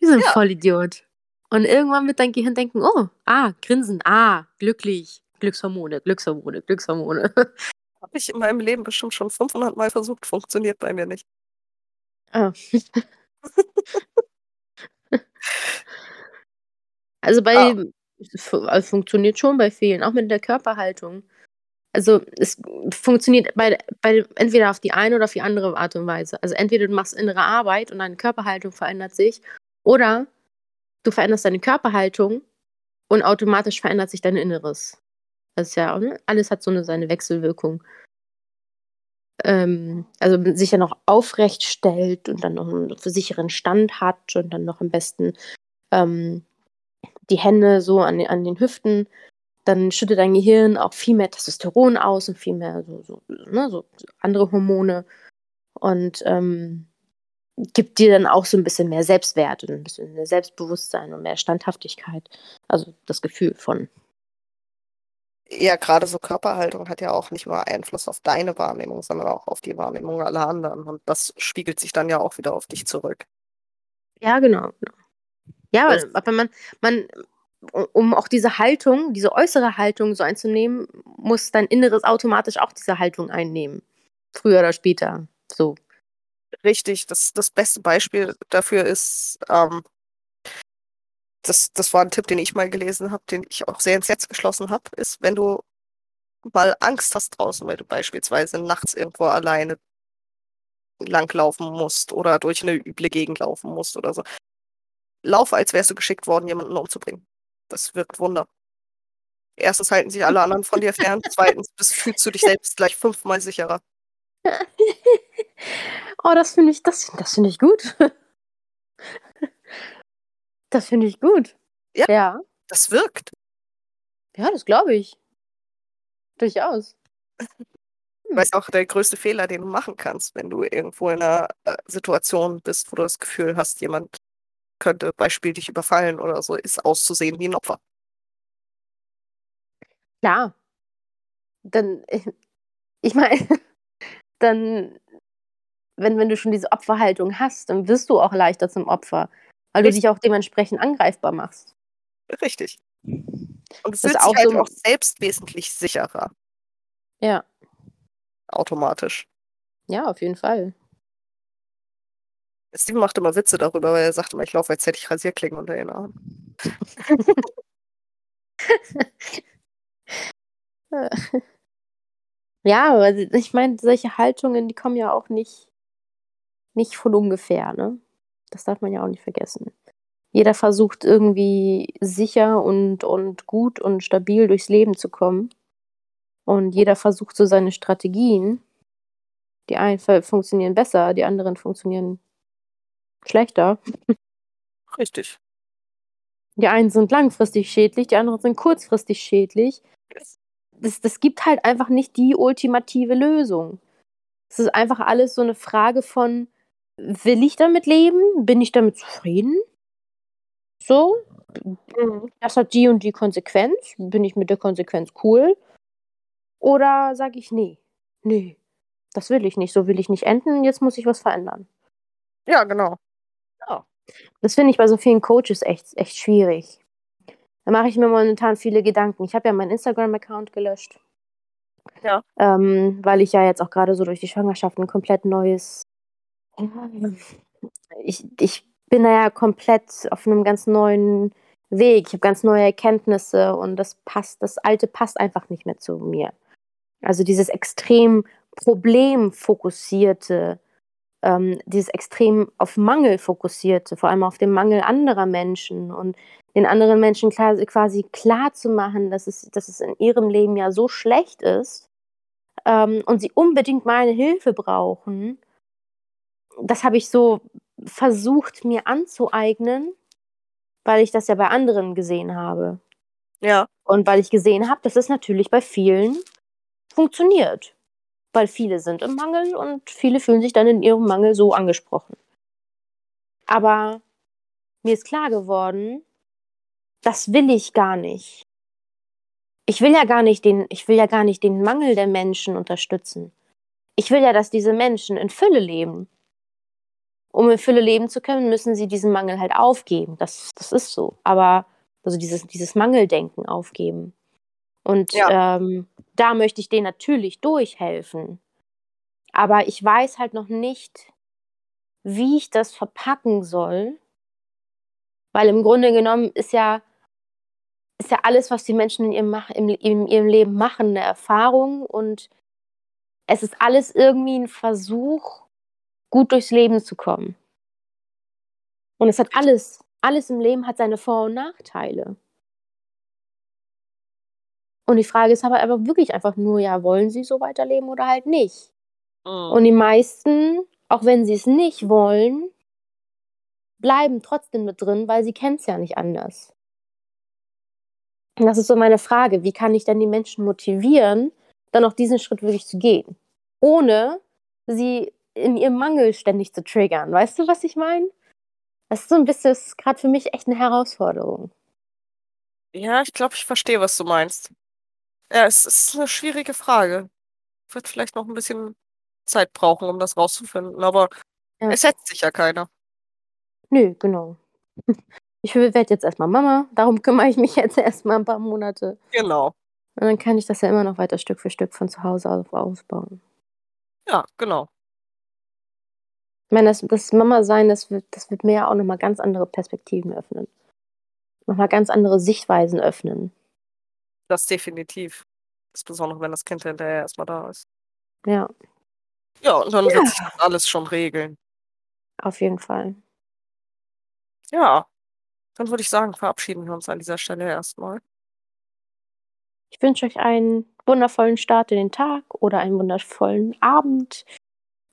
Wie so ein ja. Vollidiot. Und irgendwann wird dein Gehirn denken, oh, ah, grinsen, ah, glücklich, Glückshormone, Glückshormone, Glückshormone. [laughs] Habe ich in meinem Leben bestimmt schon 500 Mal versucht, funktioniert bei mir nicht. Ah. [laughs] also bei, also funktioniert schon bei vielen, auch mit der Körperhaltung. Also es funktioniert bei, bei entweder auf die eine oder auf die andere Art und Weise. Also entweder du machst innere Arbeit und deine Körperhaltung verändert sich, oder du veränderst deine Körperhaltung und automatisch verändert sich dein Inneres. Das ist ja, ne? alles hat so eine seine Wechselwirkung. Ähm, also sich ja noch aufrecht stellt und dann noch einen sicheren Stand hat und dann noch am besten ähm, die Hände so an, an den Hüften, dann schüttet dein Gehirn auch viel mehr Testosteron aus und viel mehr so, so, ne, so andere Hormone und ähm, gibt dir dann auch so ein bisschen mehr Selbstwert und ein bisschen mehr Selbstbewusstsein und mehr Standhaftigkeit. Also das Gefühl von ja, gerade so Körperhaltung hat ja auch nicht nur Einfluss auf deine Wahrnehmung, sondern auch auf die Wahrnehmung aller anderen. Und das spiegelt sich dann ja auch wieder auf dich zurück. Ja, genau. Ja, das aber man, man, um auch diese Haltung, diese äußere Haltung so einzunehmen, muss dein Inneres automatisch auch diese Haltung einnehmen. Früher oder später. So. Richtig, das, das beste Beispiel dafür ist, ähm, das, das war ein Tipp, den ich mal gelesen habe, den ich auch sehr ins Herz geschlossen habe, ist, wenn du mal Angst hast draußen, weil du beispielsweise nachts irgendwo alleine langlaufen musst oder durch eine üble Gegend laufen musst oder so. Lauf, als wärst du geschickt worden, jemanden umzubringen. Das wirkt Wunder. Erstens halten sich alle anderen von dir fern, zweitens bist, fühlst du dich selbst gleich fünfmal sicherer. [laughs] oh, das finde ich, das, das finde ich gut. [laughs] Das finde ich gut. Ja, Ja. das wirkt. Ja, das glaube ich. Durchaus. [laughs] Weil es auch der größte Fehler, den du machen kannst, wenn du irgendwo in einer äh, Situation bist, wo du das Gefühl hast, jemand könnte Beispiel dich überfallen oder so, ist auszusehen wie ein Opfer. Klar. Dann, [laughs] ich meine, [laughs] dann, wenn, wenn du schon diese Opferhaltung hast, dann wirst du auch leichter zum Opfer. Weil Richtig. du dich auch dementsprechend angreifbar machst. Richtig. Und es fühlt sich halt so auch selbst wesentlich sicherer. Ja. Automatisch. Ja, auf jeden Fall. Steven macht immer Witze darüber, weil er sagt immer, ich laufe, als hätte ich Rasierklingen unter den Armen. [laughs] ja, aber ich meine, solche Haltungen, die kommen ja auch nicht, nicht von ungefähr, ne? Das darf man ja auch nicht vergessen. Jeder versucht irgendwie sicher und, und gut und stabil durchs Leben zu kommen. Und jeder versucht so seine Strategien. Die einen funktionieren besser, die anderen funktionieren schlechter. Richtig. Die einen sind langfristig schädlich, die anderen sind kurzfristig schädlich. Das, das gibt halt einfach nicht die ultimative Lösung. Es ist einfach alles so eine Frage von, will ich damit leben? Bin ich damit zufrieden? So, mhm. das hat die und die Konsequenz. Bin ich mit der Konsequenz cool? Oder sage ich, nee, nee, das will ich nicht, so will ich nicht enden, jetzt muss ich was verändern. Ja, genau. Ja. Das finde ich bei so vielen Coaches echt, echt schwierig. Da mache ich mir momentan viele Gedanken. Ich habe ja meinen Instagram-Account gelöscht. Ja. Ähm, weil ich ja jetzt auch gerade so durch die Schwangerschaft ein komplett neues ich, ich bin da ja komplett auf einem ganz neuen Weg. Ich habe ganz neue Erkenntnisse und das passt, das Alte passt einfach nicht mehr zu mir. Also dieses extrem problemfokussierte, ähm, dieses extrem auf Mangel fokussierte, vor allem auf den Mangel anderer Menschen und den anderen Menschen klar, quasi klar zu machen, dass es, dass es in ihrem Leben ja so schlecht ist ähm, und sie unbedingt meine Hilfe brauchen. Das habe ich so versucht mir anzueignen, weil ich das ja bei anderen gesehen habe. Ja. Und weil ich gesehen habe, dass es natürlich bei vielen funktioniert. Weil viele sind im Mangel und viele fühlen sich dann in ihrem Mangel so angesprochen. Aber mir ist klar geworden, das will ich gar nicht. Ich will ja gar nicht den, ich will ja gar nicht den Mangel der Menschen unterstützen. Ich will ja, dass diese Menschen in Fülle leben. Um in Fülle leben zu können, müssen sie diesen Mangel halt aufgeben. Das, das ist so. Aber also dieses, dieses Mangeldenken aufgeben. Und ja. ähm, da möchte ich denen natürlich durchhelfen. Aber ich weiß halt noch nicht, wie ich das verpacken soll. Weil im Grunde genommen ist ja, ist ja alles, was die Menschen in ihrem, im, in ihrem Leben machen, eine Erfahrung. Und es ist alles irgendwie ein Versuch, gut durchs Leben zu kommen. Und es hat alles, alles im Leben hat seine Vor- und Nachteile. Und die Frage ist aber einfach wirklich einfach nur, ja, wollen sie so weiterleben oder halt nicht? Mhm. Und die meisten, auch wenn sie es nicht wollen, bleiben trotzdem mit drin, weil sie kennen es ja nicht anders. Und das ist so meine Frage, wie kann ich denn die Menschen motivieren, dann auch diesen Schritt wirklich zu gehen, ohne sie in ihrem Mangel ständig zu triggern. Weißt du, was ich meine? Das ist so ein bisschen, gerade für mich echt eine Herausforderung. Ja, ich glaube, ich verstehe, was du meinst. Ja, es ist eine schwierige Frage. Wird vielleicht noch ein bisschen Zeit brauchen, um das rauszufinden, aber Ja. es setzt sich ja keiner. Nö, genau. [laughs] Ich werde jetzt erstmal Mama, darum kümmere ich mich jetzt erstmal ein paar Monate. Genau. Und dann kann ich das ja immer noch weiter Stück für Stück von zu Hause aus ausbauen. Ja, genau. Ich meine, das das Mama-Sein, das wird das wird mir ja auch noch mal ganz andere Perspektiven öffnen. Noch mal ganz andere Sichtweisen öffnen. Das definitiv. Insbesondere, wenn das Kind hinterher erstmal da ist. Ja. Ja, und dann wird sich das alles schon regeln. Auf jeden Fall. Ja, dann würde ich sagen, verabschieden wir uns an dieser Stelle erstmal. Ich wünsche euch einen wundervollen Start in den Tag oder einen wundervollen Abend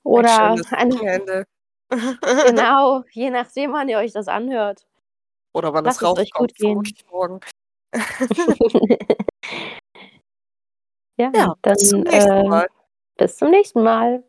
oder ein Wochenende. genau, [laughs] je nachdem, wann ihr euch das anhört. Oder wann Lasst es rauskommt, euch gut gehen. morgen. [laughs] ja, ja, dann bis zum nächsten äh, Mal. bis zum nächsten Mal.